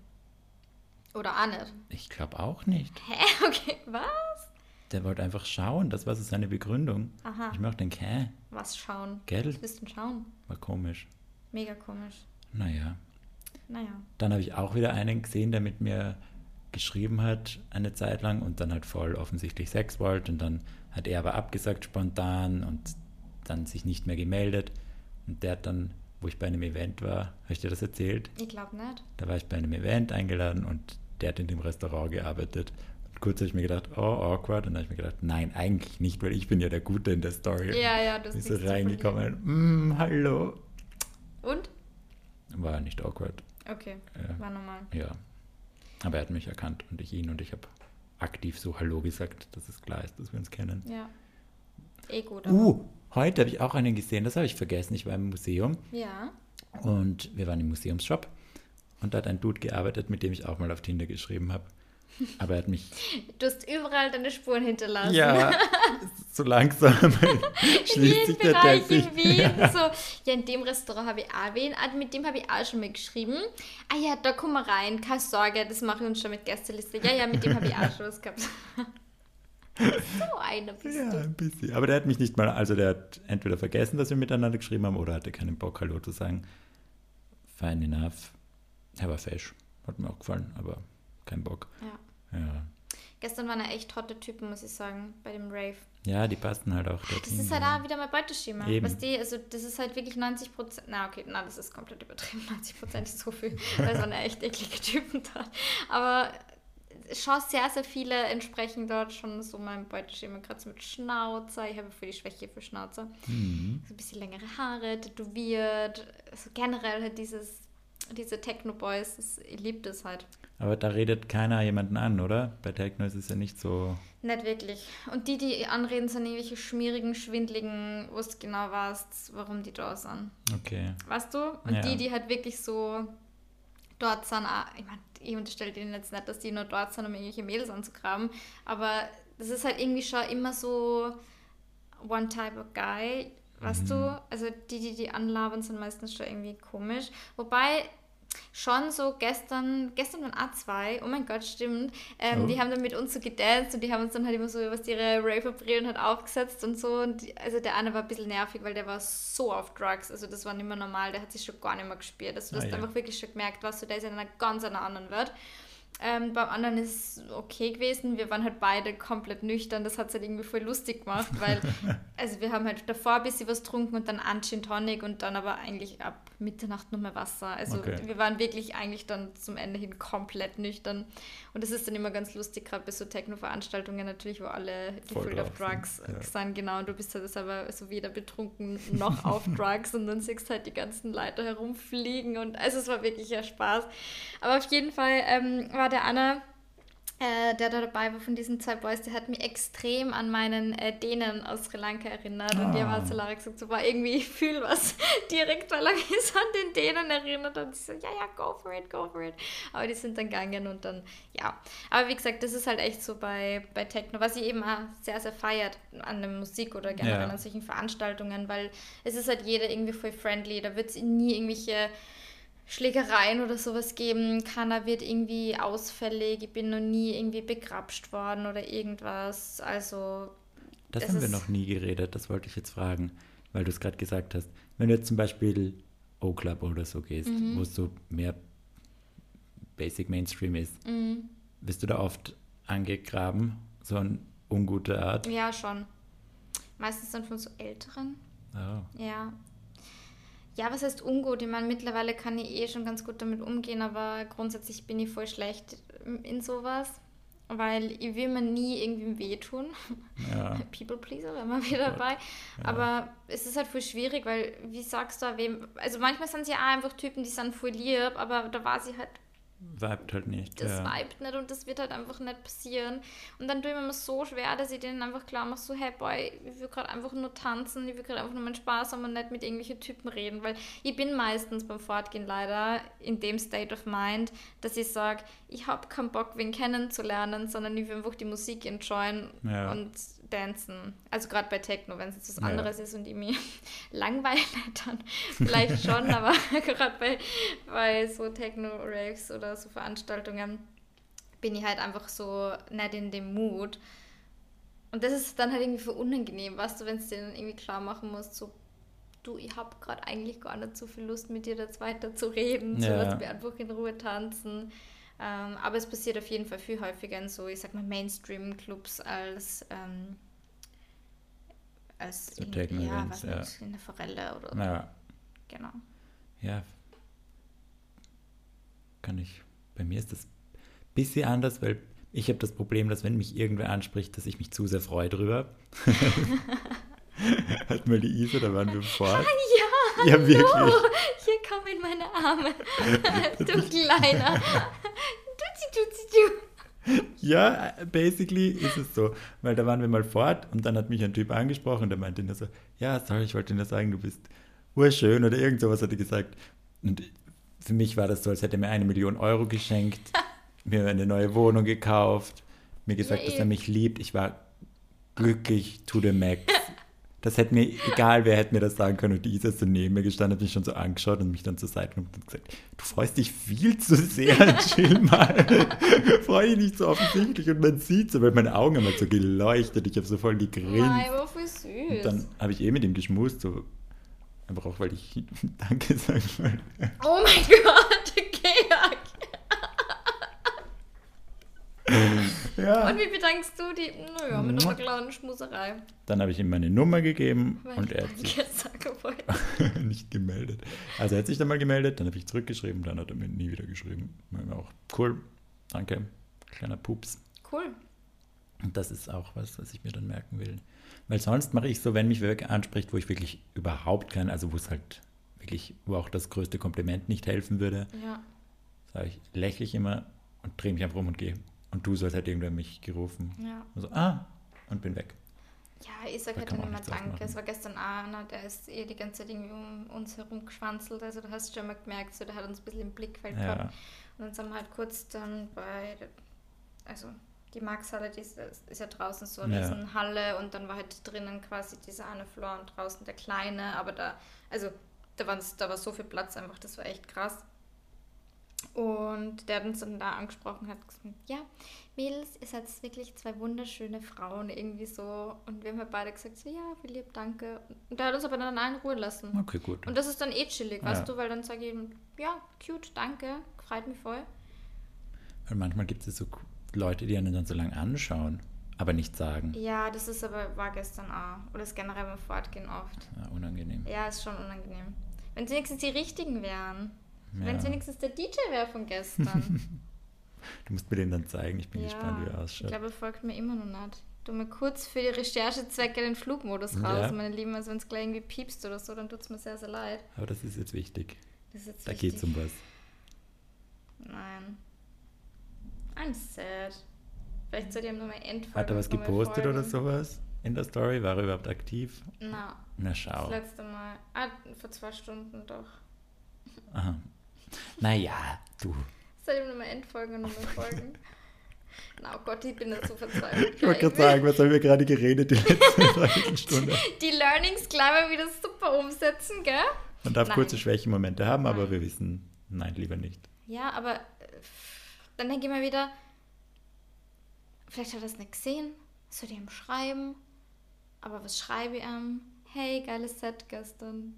Oder auch nicht? Ich glaube auch nicht. Hä? (laughs) Okay, was? Der wollte einfach schauen. Das war so seine Begründung. Aha, Ich auch denke, hä? was schauen? Gell? Was willst du denn schauen? War komisch. Mega komisch. Naja. Naja. Dann habe ich auch wieder einen gesehen, der mit mir geschrieben hat eine Zeit lang und dann halt voll offensichtlich Sex wollte und dann hat er aber abgesagt spontan und dann sich nicht mehr gemeldet und der hat dann, wo ich bei einem Event war, habe ich dir das erzählt? Ich glaube nicht. Da war ich bei einem Event eingeladen und der hat in dem Restaurant gearbeitet. Kurz habe ich mir gedacht, oh, awkward. Und dann habe ich mir gedacht, nein, eigentlich nicht, weil ich bin ja der Gute in der Story. Ja, ja, du Bin bist so reingekommen, mm, hallo. Und? War nicht awkward, Okay, Ja. war normal. ja. Aber er hat mich erkannt und ich ihn und ich habe aktiv so Hallo gesagt, dass es klar ist, dass wir uns kennen. Ja. Eh gut. aber- Uh, heute habe ich auch einen gesehen, das habe ich vergessen. Ich war im Museum Ja. und wir waren im Museumsshop und da hat ein Dude gearbeitet, mit dem ich auch mal auf Tinder geschrieben habe. Aber er hat mich Du hast überall deine Spuren hinterlassen. Ja, (laughs) so langsam In schließt jedem sich der Bereich Teppich. in Wien. So, ja, in dem Restaurant habe ich auch wen, ah, mit dem habe ich auch schon mal geschrieben. Ah ja, da kommen wir rein, keine Sorge, das mache ich uns schon mit Gästeliste. Ja, ja, mit dem habe ich auch schon was gehabt. (laughs) so einer bist Ja, du. ein bisschen. Aber der hat mich nicht mal, also der hat entweder vergessen, dass wir miteinander geschrieben haben, oder hatte keinen Bock, Hallo zu sagen. Fine enough. Er war fesch. Hat mir auch gefallen, aber kein Bock. Ja. Ja. Gestern waren ja echt hotte Typen, muss ich sagen, bei dem Rave. Ja, die passen halt auch Das dorthin. ist halt auch wieder mein Beuteschema. Eben. Was die, also das ist halt wirklich 90 Prozent. Na, okay, na, das ist komplett übertrieben. (laughs) 90 Prozent ist so viel, weil es waren ja echt eklige Typen da. Aber schon sehr, sehr viele entsprechen dort schon so meinem Beuteschema, gerade so mit Schnauzer. Ich habe voll die Schwäche für Schnauzer. Mhm. So ein bisschen längere Haare, tätowiert. Also generell halt dieses, diese Techno-Boys, das- ich liebe das halt. Aber da redet keiner jemanden an, oder? Bei Techno ist es ja nicht so. Nicht wirklich. Und die, die anreden, sind irgendwelche schmierigen, schwindligen, wo du genau weißt, warum die da sind. Okay. Weißt du? Und Ja. die, die halt wirklich so dort sind, auch, ich meine, ich unterstelle denen jetzt nicht, dass die nur dort sind, um irgendwelche Mädels anzugraben, aber das ist halt irgendwie schon immer so one type of guy, weißt Mhm. du? Also die, die die anlabern, sind meistens schon irgendwie komisch. Wobei schon so gestern, gestern waren auch zwei, oh mein Gott, stimmt, ähm, Oh. die haben dann mit uns so gedanced und die haben uns dann halt immer so was ihre Raver-Brillen halt aufgesetzt und so und die, also der eine war ein bisschen nervig, weil der war so auf Drugs, also das war nicht mehr normal, der hat sich schon gar nicht mehr gespürt, also du Ah, hast ja. einfach wirklich schon gemerkt, was du, der ist in einer ganz anderen Welt. Ähm, beim anderen ist es okay gewesen. Wir waren halt beide komplett nüchtern. Das hat es halt irgendwie voll lustig gemacht, weil (laughs) also wir haben halt davor ein bisschen was getrunken und dann einen Gin Tonic und dann aber eigentlich ab Mitternacht nur mehr Wasser. Also Okay. wir waren wirklich eigentlich dann zum Ende hin komplett nüchtern. Und das ist dann immer ganz lustig, gerade bei so Techno-Veranstaltungen natürlich, wo alle gefühlt auf Drugs sind, ja. sind, genau. Und du bist halt aber so weder betrunken noch auf (laughs) Drugs und dann siehst halt die ganzen Leute herumfliegen und also es war wirklich ja Spaß. Aber auf jeden Fall ähm, war der Anna, äh, der da dabei war von diesen zwei Boys, der hat mich extrem an meinen äh, Dänen aus Sri Lanka erinnert. Und die Ah. hat zu Lara gesagt, so war irgendwie, (laughs) ich fühle was direkt, weil er mich so an den Dänen erinnert. Und ich so, ja, ja, go for it, go for it. Aber die sind dann gegangen und dann, ja. Aber wie gesagt, das ist halt echt so bei, bei Techno, was ich eben auch sehr, sehr feiert an der Musik oder generell Ja. an solchen Veranstaltungen, weil es ist halt jeder irgendwie voll friendly. Da wird es nie irgendwelche Schlägereien oder sowas geben. Keiner wird irgendwie ausfällig. Ich bin noch nie irgendwie begrapscht worden oder irgendwas. Also, Das haben wir noch nie geredet, das wollte ich jetzt fragen, weil du es gerade gesagt hast. Wenn du jetzt zum Beispiel O-Club oder so gehst, Mhm. wo es so mehr Basic Mainstream ist, mm, wirst du da oft angegraben, so eine ungute Art? ja, schon. Meistens dann von so Älteren. Oh. Ja. Ja, was heißt ungut? Ich meine, mittlerweile kann ich eh schon ganz gut damit umgehen, aber grundsätzlich bin ich voll schlecht in sowas, weil ich will mir nie irgendwie wehtun. Ja. (laughs) People Pleaser, wären wir wieder dabei. Aber es ist halt voll schwierig, weil, wie sagst du, wem, also manchmal sind sie auch einfach Typen, die sind voll lieb, aber da war sie halt, Vibet halt nicht. das ja. vibet nicht und das wird halt einfach nicht passieren. Und dann tue ich mir immer so schwer, dass ich denen einfach klar mache, so, hey Boy, ich will gerade einfach nur tanzen, ich will gerade einfach nur meinen Spaß haben und nicht mit irgendwelchen Typen reden, weil ich bin meistens beim Fortgehen leider in dem State of Mind, dass ich sage, ich habe keinen Bock, wen kennenzulernen, sondern ich will einfach die Musik enjoyen Ja. und dancen. Also gerade bei Techno, wenn es jetzt was Ja. anderes ist und ich mich (laughs) langweile, dann vielleicht schon, (laughs) aber gerade bei, bei so Techno-Raves oder so Veranstaltungen bin ich halt einfach so nicht in dem Mood. Und das ist dann halt irgendwie für unangenehm, weißt du, wenn es dir dann irgendwie klar machen musst, so, du, ich habe gerade eigentlich gar nicht so viel Lust, mit dir jetzt weiter zu reden, so Ja. lass mir einfach in Ruhe tanzen. Ähm, aber es passiert auf jeden Fall viel häufiger in so, ich sag mal, Mainstream-Clubs als, ähm, als So in, ja, ja. weiß nicht, in der Forelle oder Naja, genau. ja. Kann ich. Bei mir ist das ein bisschen anders, weil ich habe das Problem, dass wenn mich irgendwer anspricht, dass ich mich zu sehr freue drüber. (laughs) Hat mal die Isa, da waren wir fort. Ja, Ja, wirklich. hallo, hier komm in meine Arme. (laughs) du Kleiner. Duzi, duzi, du. Ja, basically ist es so. Weil da waren wir mal fort und dann hat mich ein Typ angesprochen und der meinte nur so, ja, sorry, ich wollte dir nur sagen, du bist urschön oder irgend sowas hat er gesagt. Und für mich war das so, als hätte er mir eine Million Euro geschenkt, (laughs) mir eine neue Wohnung gekauft, mir gesagt, Ja, dass er mich liebt. Ich war glücklich to the max. (laughs) Das hätte mir, egal wer hätte mir das sagen können. Und die Isa ist so neben mir gestanden, hat mich schon so angeschaut und mich dann zur Seite genommen und gesagt, du freust dich viel zu sehr, (laughs) chill mal. Freu dich nicht so offensichtlich. Und man sieht so, weil meine Augen haben halt so geleuchtet. Ich habe so voll gegrinst. Nein, aber voll süß. Und dann habe ich eh mit ihm geschmust, so einfach auch, weil ich (laughs) Danke sagen wollte. oh mein Gott, Georg. Ja. Und wie bedankst du die? Naja, mit einer kleinen Schmuserei. Dann habe ich ihm meine Nummer gegeben Weil und er hat sich (laughs) nicht gemeldet. Also er hat sich dann mal gemeldet, dann habe ich zurückgeschrieben, dann hat er mir nie wieder geschrieben. Mir auch cool, danke, kleiner Pups. Cool. Und das ist auch was, was ich mir dann merken will. Weil sonst mache ich so, wenn mich wer anspricht, wo ich wirklich überhaupt kein, also wo es halt wirklich, wo auch das größte Kompliment nicht helfen würde, Ja. sage ich, lächle ich immer und drehe mich einfach um und gehe. Und du, so als hätte irgendwer mich gerufen. Ja. Und so, ah, und bin weg. Ja, ich sag Da halt dann immer Danke. Es war gestern einer, der ist eh die ganze Zeit irgendwie um uns herum geschwanzelt. Also du hast schon mal gemerkt, so, der hat uns ein bisschen im Blickfeld Ja. gehabt. Und dann sind wir halt kurz dann bei, also die Markshalle, die ist, ist ja draußen so eine Ja. Halle und dann war halt drinnen quasi dieser eine Floor und draußen der kleine. Aber da, also da, waren's, da war so viel Platz einfach, das war echt krass. Und der hat uns dann da angesprochen, hat gesagt, ja, Mädels, ihr seid wirklich zwei wunderschöne Frauen, irgendwie so. Und wir haben halt beide gesagt, so, ja, viel lieb, danke. Und der hat uns aber dann in Ruhe lassen. Okay, gut. Und das ist dann eh chillig, Ja. weißt du, weil dann sage ich ihm, ja, cute, danke, freut mich voll. Weil manchmal gibt es so Leute, die einen dann so lange anschauen, aber nichts sagen. Ja, das ist aber, war gestern auch. Oder ist generell beim Fortgehen oft. Ja, unangenehm. Ja, ist schon unangenehm. Wenn es wenigstens die richtigen wären. Wenn es Ja. wenigstens der DJ wäre von gestern. (laughs) Du musst mir den dann zeigen, ich bin gespannt, wie er ich ausschaut. glaube, er folgt mir immer noch nicht. Du mal kurz für die Recherchezwecke den Flugmodus raus, Ja. meine Lieben. Also wenn es gleich irgendwie piepst oder so, dann tut es mir sehr, sehr leid. aber das ist jetzt wichtig. Das ist jetzt Da wichtig. geht es um was. Nein. I'm sad. Vielleicht sollte ich ihm nochmal entfolgen. Hat er was gepostet oder sowas in der Story? War er überhaupt aktiv? Na, Na das schau. letzte Mal. Ah, vor zwei Stunden doch. Aha. Naja, du. Soll ich ihm nochmal entfolgen und nochmal folgen? Na, oh Gott, ich bin da so verzweifelt. (laughs) Ich wollte gerade sagen, was haben wir gerade geredet die letzte (laughs) Dreiviertelstunde? Die Learnings gleich mal wieder super umsetzen, gell? Man darf Nein. kurze Schwächemomente haben, aber Nein. wir wissen, nein, lieber nicht. Ja, aber äh, dann denke ich mir wieder, vielleicht hat er es nicht gesehen, soll ich ihm schreiben? Aber was schreibe ich ihm? Hey, geiles Set gestern.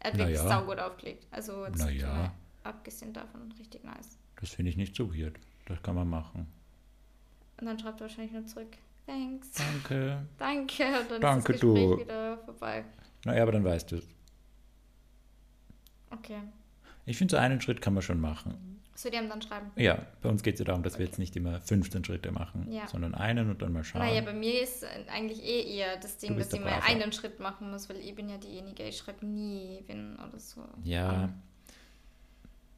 Er hat Na wirklich saugut aufgelegt. Also jetzt Na ja. mal abgesehen davon, richtig nice. Das finde ich nicht so weird. Das kann man machen. Und dann schreibt er wahrscheinlich nur zurück, thanks, Danke. (laughs) danke. Und dann Danke, ist das Gespräch du. wieder vorbei. Naja, aber dann weißt du es. Okay. Ich finde, so einen Schritt kann man schon machen. Soll ich ihm dann schreiben? Ja, bei uns geht es ja darum, dass wir jetzt nicht immer 15 Schritte machen, Ja. sondern einen und dann mal schauen. Naja, bei mir ist eigentlich eh eher das Ding, dass ich mal einen Schritt machen muss, weil ich bin ja diejenige, ich schreibe nie wenn oder so. Ja.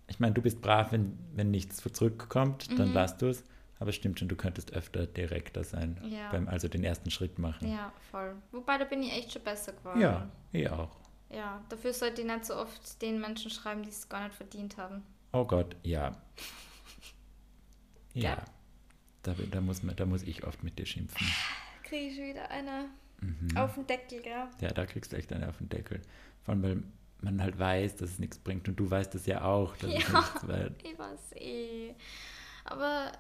Ich meine, du bist brav, wenn, wenn nichts zurückkommt, dann Mhm. lass du es. Aber es stimmt schon, du könntest öfter direkter sein. Ja. Beim, also den ersten Schritt machen. Ja, voll. Wobei, da bin ich echt schon besser geworden. ja, ich auch. Ja, dafür sollte ich nicht so oft den Menschen schreiben, die es gar nicht verdient haben. Oh Gott, ja. Ja. Ja. Da, da, muss man, da muss ich oft mit dir schimpfen. Kriege ich wieder eine Mhm. auf den Deckel, gell? Ja, da kriegst du echt eine auf den Deckel. Vor allem, weil man halt weiß, dass es nichts bringt. Und du weißt es ja auch, dass es Ja. nichts weil (laughs) Ich weiß eh. Aber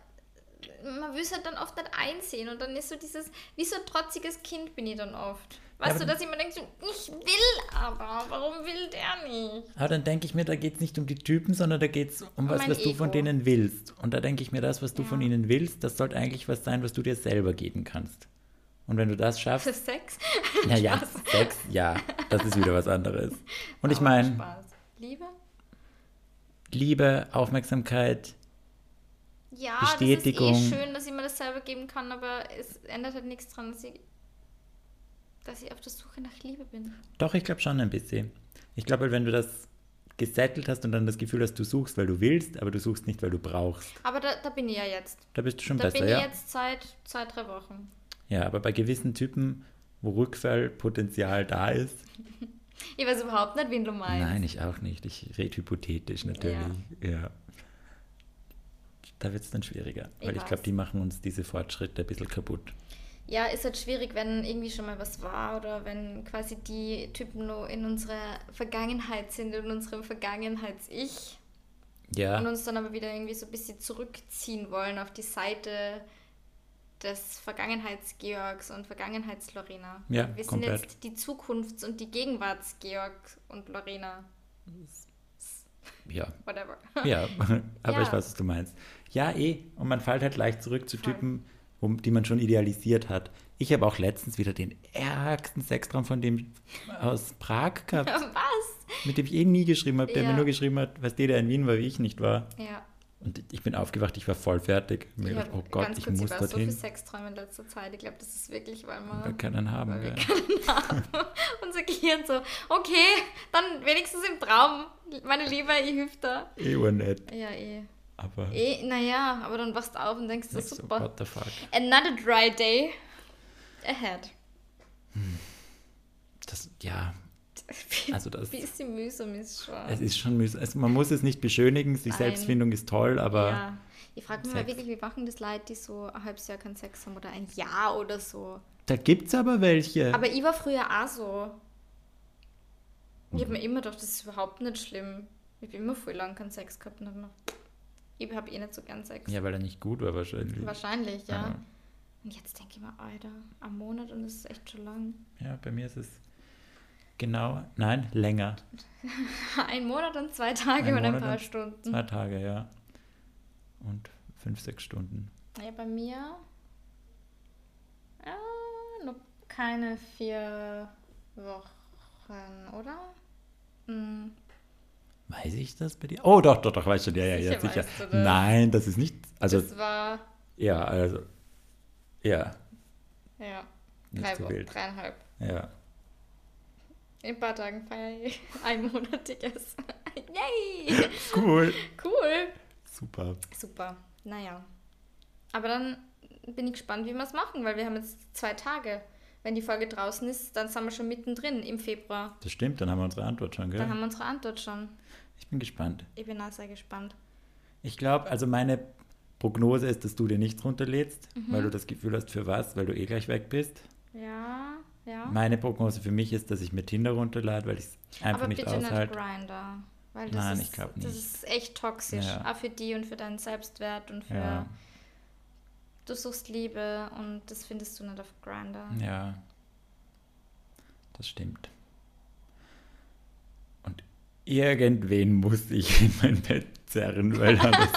man will es halt dann oft nicht einsehen und dann ist so dieses, wie so ein trotziges Kind bin ich dann oft. Weißt aber du, dass denke, so, ich will aber, warum will der nicht? Aber dann denke ich mir, da geht es nicht um die Typen, sondern da geht es um was, was du von Ego. denen willst. Und da denke ich mir, das, was du Ja. von ihnen willst, das sollte eigentlich was sein, was du dir selber geben kannst. Und wenn du das schaffst, (laughs) Sex? naja. Sex, ja, das ist wieder was anderes. Und ich meine. Liebe? Liebe, Aufmerksamkeit, Ja, Bestätigung. das ist eh schön, dass ich mir das selber geben kann, aber es ändert halt nichts dran, dass ich, dass ich auf der Suche nach Liebe bin. doch, ich glaube schon ein bisschen. Ich glaube, wenn du das gesettelt hast und dann das Gefühl hast, du suchst, weil du willst, aber du suchst nicht, weil du brauchst, Aber da, da bin ich ja jetzt. da bist du schon Da besser, bin ja. ich jetzt seit zwei, drei Wochen. Ja, aber bei gewissen Typen, wo Rückfallpotenzial da ist, Ich weiß überhaupt nicht, wen du meinst. Nein, ich auch nicht. Ich rede hypothetisch natürlich. Ja. Da wird es dann schwieriger, Ich weil ich glaube, weiß. die machen uns diese Fortschritte ein bisschen kaputt. Ja, ist halt schwierig, wenn irgendwie schon mal was war oder wenn quasi die Typen nur in unserer Vergangenheit sind, in unserem Vergangenheits-Ich Ja, und uns dann aber wieder irgendwie so ein bisschen zurückziehen wollen auf die Seite des Vergangenheits-Georgs und Vergangenheits-Lorena. Ja, Wir komplett. sind jetzt die Zukunfts- und die Gegenwarts-Georg und Lorena. ja, Whatever. ja. (laughs) Aber Ja. ich weiß, was du meinst. Ja, eh. Und man fällt halt leicht zurück zu. Typen, wo, die man schon idealisiert hat. Ich habe auch letztens wieder den ärgsten Sextraum von dem aus Prag gehabt, (laughs) Was? mit dem ich eh nie geschrieben habe, der Ja. mir nur geschrieben hat, was der, der in Wien war, wie ich nicht war. Ja. Und ich bin aufgewacht, ich war voll fertig. Mir Ich gedacht, oh Gott, ganz ich kurz, muss ich war so dorthin. viel Sexträume in letzter Zeit. Ich glaube, das ist wirklich, weil man keinen haben. weil wir gell. (laughs) unser Gehirn so, okay, dann wenigstens im Traum. Meine Liebe, ich hilf da. Eh nett. Ja, eh. Aber Eh, naja, aber dann wachst du auf und denkst, das ist so, super. what the fuck. Another dry day ahead. Das, ja, also das, Ein bisschen mühsam ist schon. es ist schon mühsam. Also man muss es nicht beschönigen, sich Nein. Selbstfindung ist toll, aber ja. Ich frage mich mal wirklich, wie machen das Leute, die so ein halbes Jahr keinen Sex haben oder ein Jahr oder so. da gibt es aber welche. Aber ich war früher auch so. Ich Mhm. habe mir immer gedacht, das ist überhaupt nicht schlimm. Ich habe immer voll lang keinen Sex gehabt und hab mir, ich habe eh nicht so gern Sex. ja, weil er nicht gut war wahrscheinlich. Wahrscheinlich, ja. Ja. Und jetzt denke ich mir, Alter, am Monat und das ist echt schon lang. Ja, bei mir ist es genau, nein, länger. (laughs) Ein Monat und zwei Tage Ein und ein paar und Stunden. Zwei Tage, ja. Und fünf, sechs Stunden. Ja, bei mir äh, noch keine vier Wochen, oder? Hm. Weiß ich das bei dir? Oh, doch, doch, doch, weiß schon. Ja, ja, ja, Sicher weißt du das. Nein, das ist nicht, also, das war, ja, also, ja, ja, nicht drei Wochen, dreieinhalb. Ja. In ein paar Tagen feiere ich (laughs) einmonatiges. (laughs) Yay! Cool. Cool. Super. Super. Naja. Aber dann bin ich gespannt, wie wir es machen, weil wir haben jetzt zwei Tage. Wenn die Folge draußen ist, dann sind wir schon mittendrin im Februar. Das stimmt, dann haben wir unsere Antwort schon, Dann gell? haben wir unsere Antwort schon. Ich bin gespannt. Ich bin auch sehr gespannt. Ich glaube, also meine Prognose ist, dass du dir nichts runterlädst, Mhm. weil du das Gefühl hast, für was, weil du eh gleich weg bist. Ja, ja. Meine Prognose für mich ist, dass ich mir Tinder runterlade, weil ich es einfach Aber nicht bitte nicht aushalte. Grinder. Weil das Nein, ist, ich glaub Das nicht. ist echt toxisch. Ja. Auch für die und für deinen Selbstwert und für. Ja, Du suchst Liebe und das findest du nicht auf Grinder. ja. Das stimmt. Irgendwen muss ich in mein Bett zerren, weil dann, (laughs)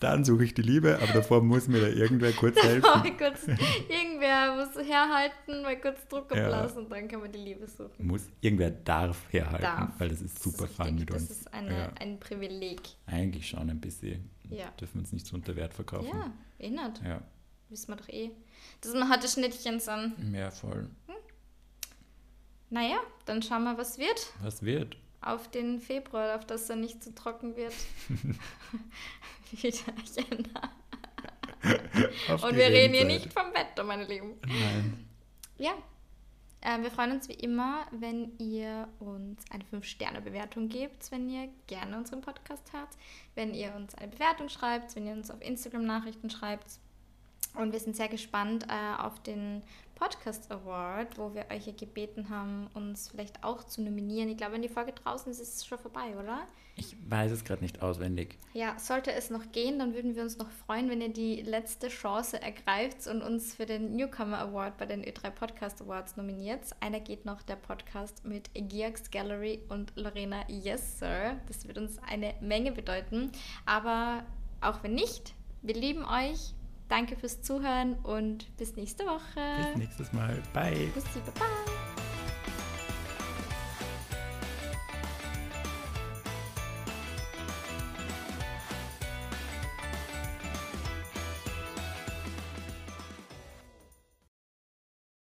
dann suche ich die Liebe, aber davor muss mir da irgendwer kurz (laughs) helfen. Kurz, irgendwer muss herhalten, mal kurz Druck Ja. ablassen und dann kann man die Liebe suchen. Muss, irgendwer darf herhalten, Darf. weil das ist super das ist fun mit das uns. ist eine, ja. ein Privileg. Eigentlich schon ein bisschen. Ja. Dürfen wir uns nicht so unter Wert verkaufen. Ja, eh nicht. Ja, Wissen wir doch eh. Dass man hatte Schnittchen an. ja voll. Naja, dann schauen wir, was wird. Was wird? Auf den Februar, auf dass er nicht zu trocken wird. Wie der Jänner. Und wir reden hier nicht vom Wetter, meine Lieben. Nein. Ja. Äh, wir freuen uns wie immer, wenn ihr uns eine 5-Sterne-Bewertung gebt, wenn ihr gerne unseren Podcast hört, wenn ihr uns eine Bewertung schreibt, wenn ihr uns auf Instagram Nachrichten schreibt. Und wir sind sehr gespannt äh, auf den Podcast Award, wo wir euch ja gebeten haben, uns vielleicht auch zu nominieren. Ich glaube, wenn die Folge draußen ist, ist es schon vorbei, oder? Ich weiß es gerade nicht auswendig. Ja, sollte es noch gehen, dann würden wir uns noch freuen, wenn ihr die letzte Chance ergreift und uns für den Newcomer Award bei den Ö3 Podcast Awards nominiert. Einer geht noch der Podcast mit Georgs Gallery und Lorena Yes Sir. Das wird uns eine Menge bedeuten. Aber auch wenn nicht, wir lieben euch. Danke fürs Zuhören und bis nächste Woche. Bis nächstes Mal. Bye. Bis bye.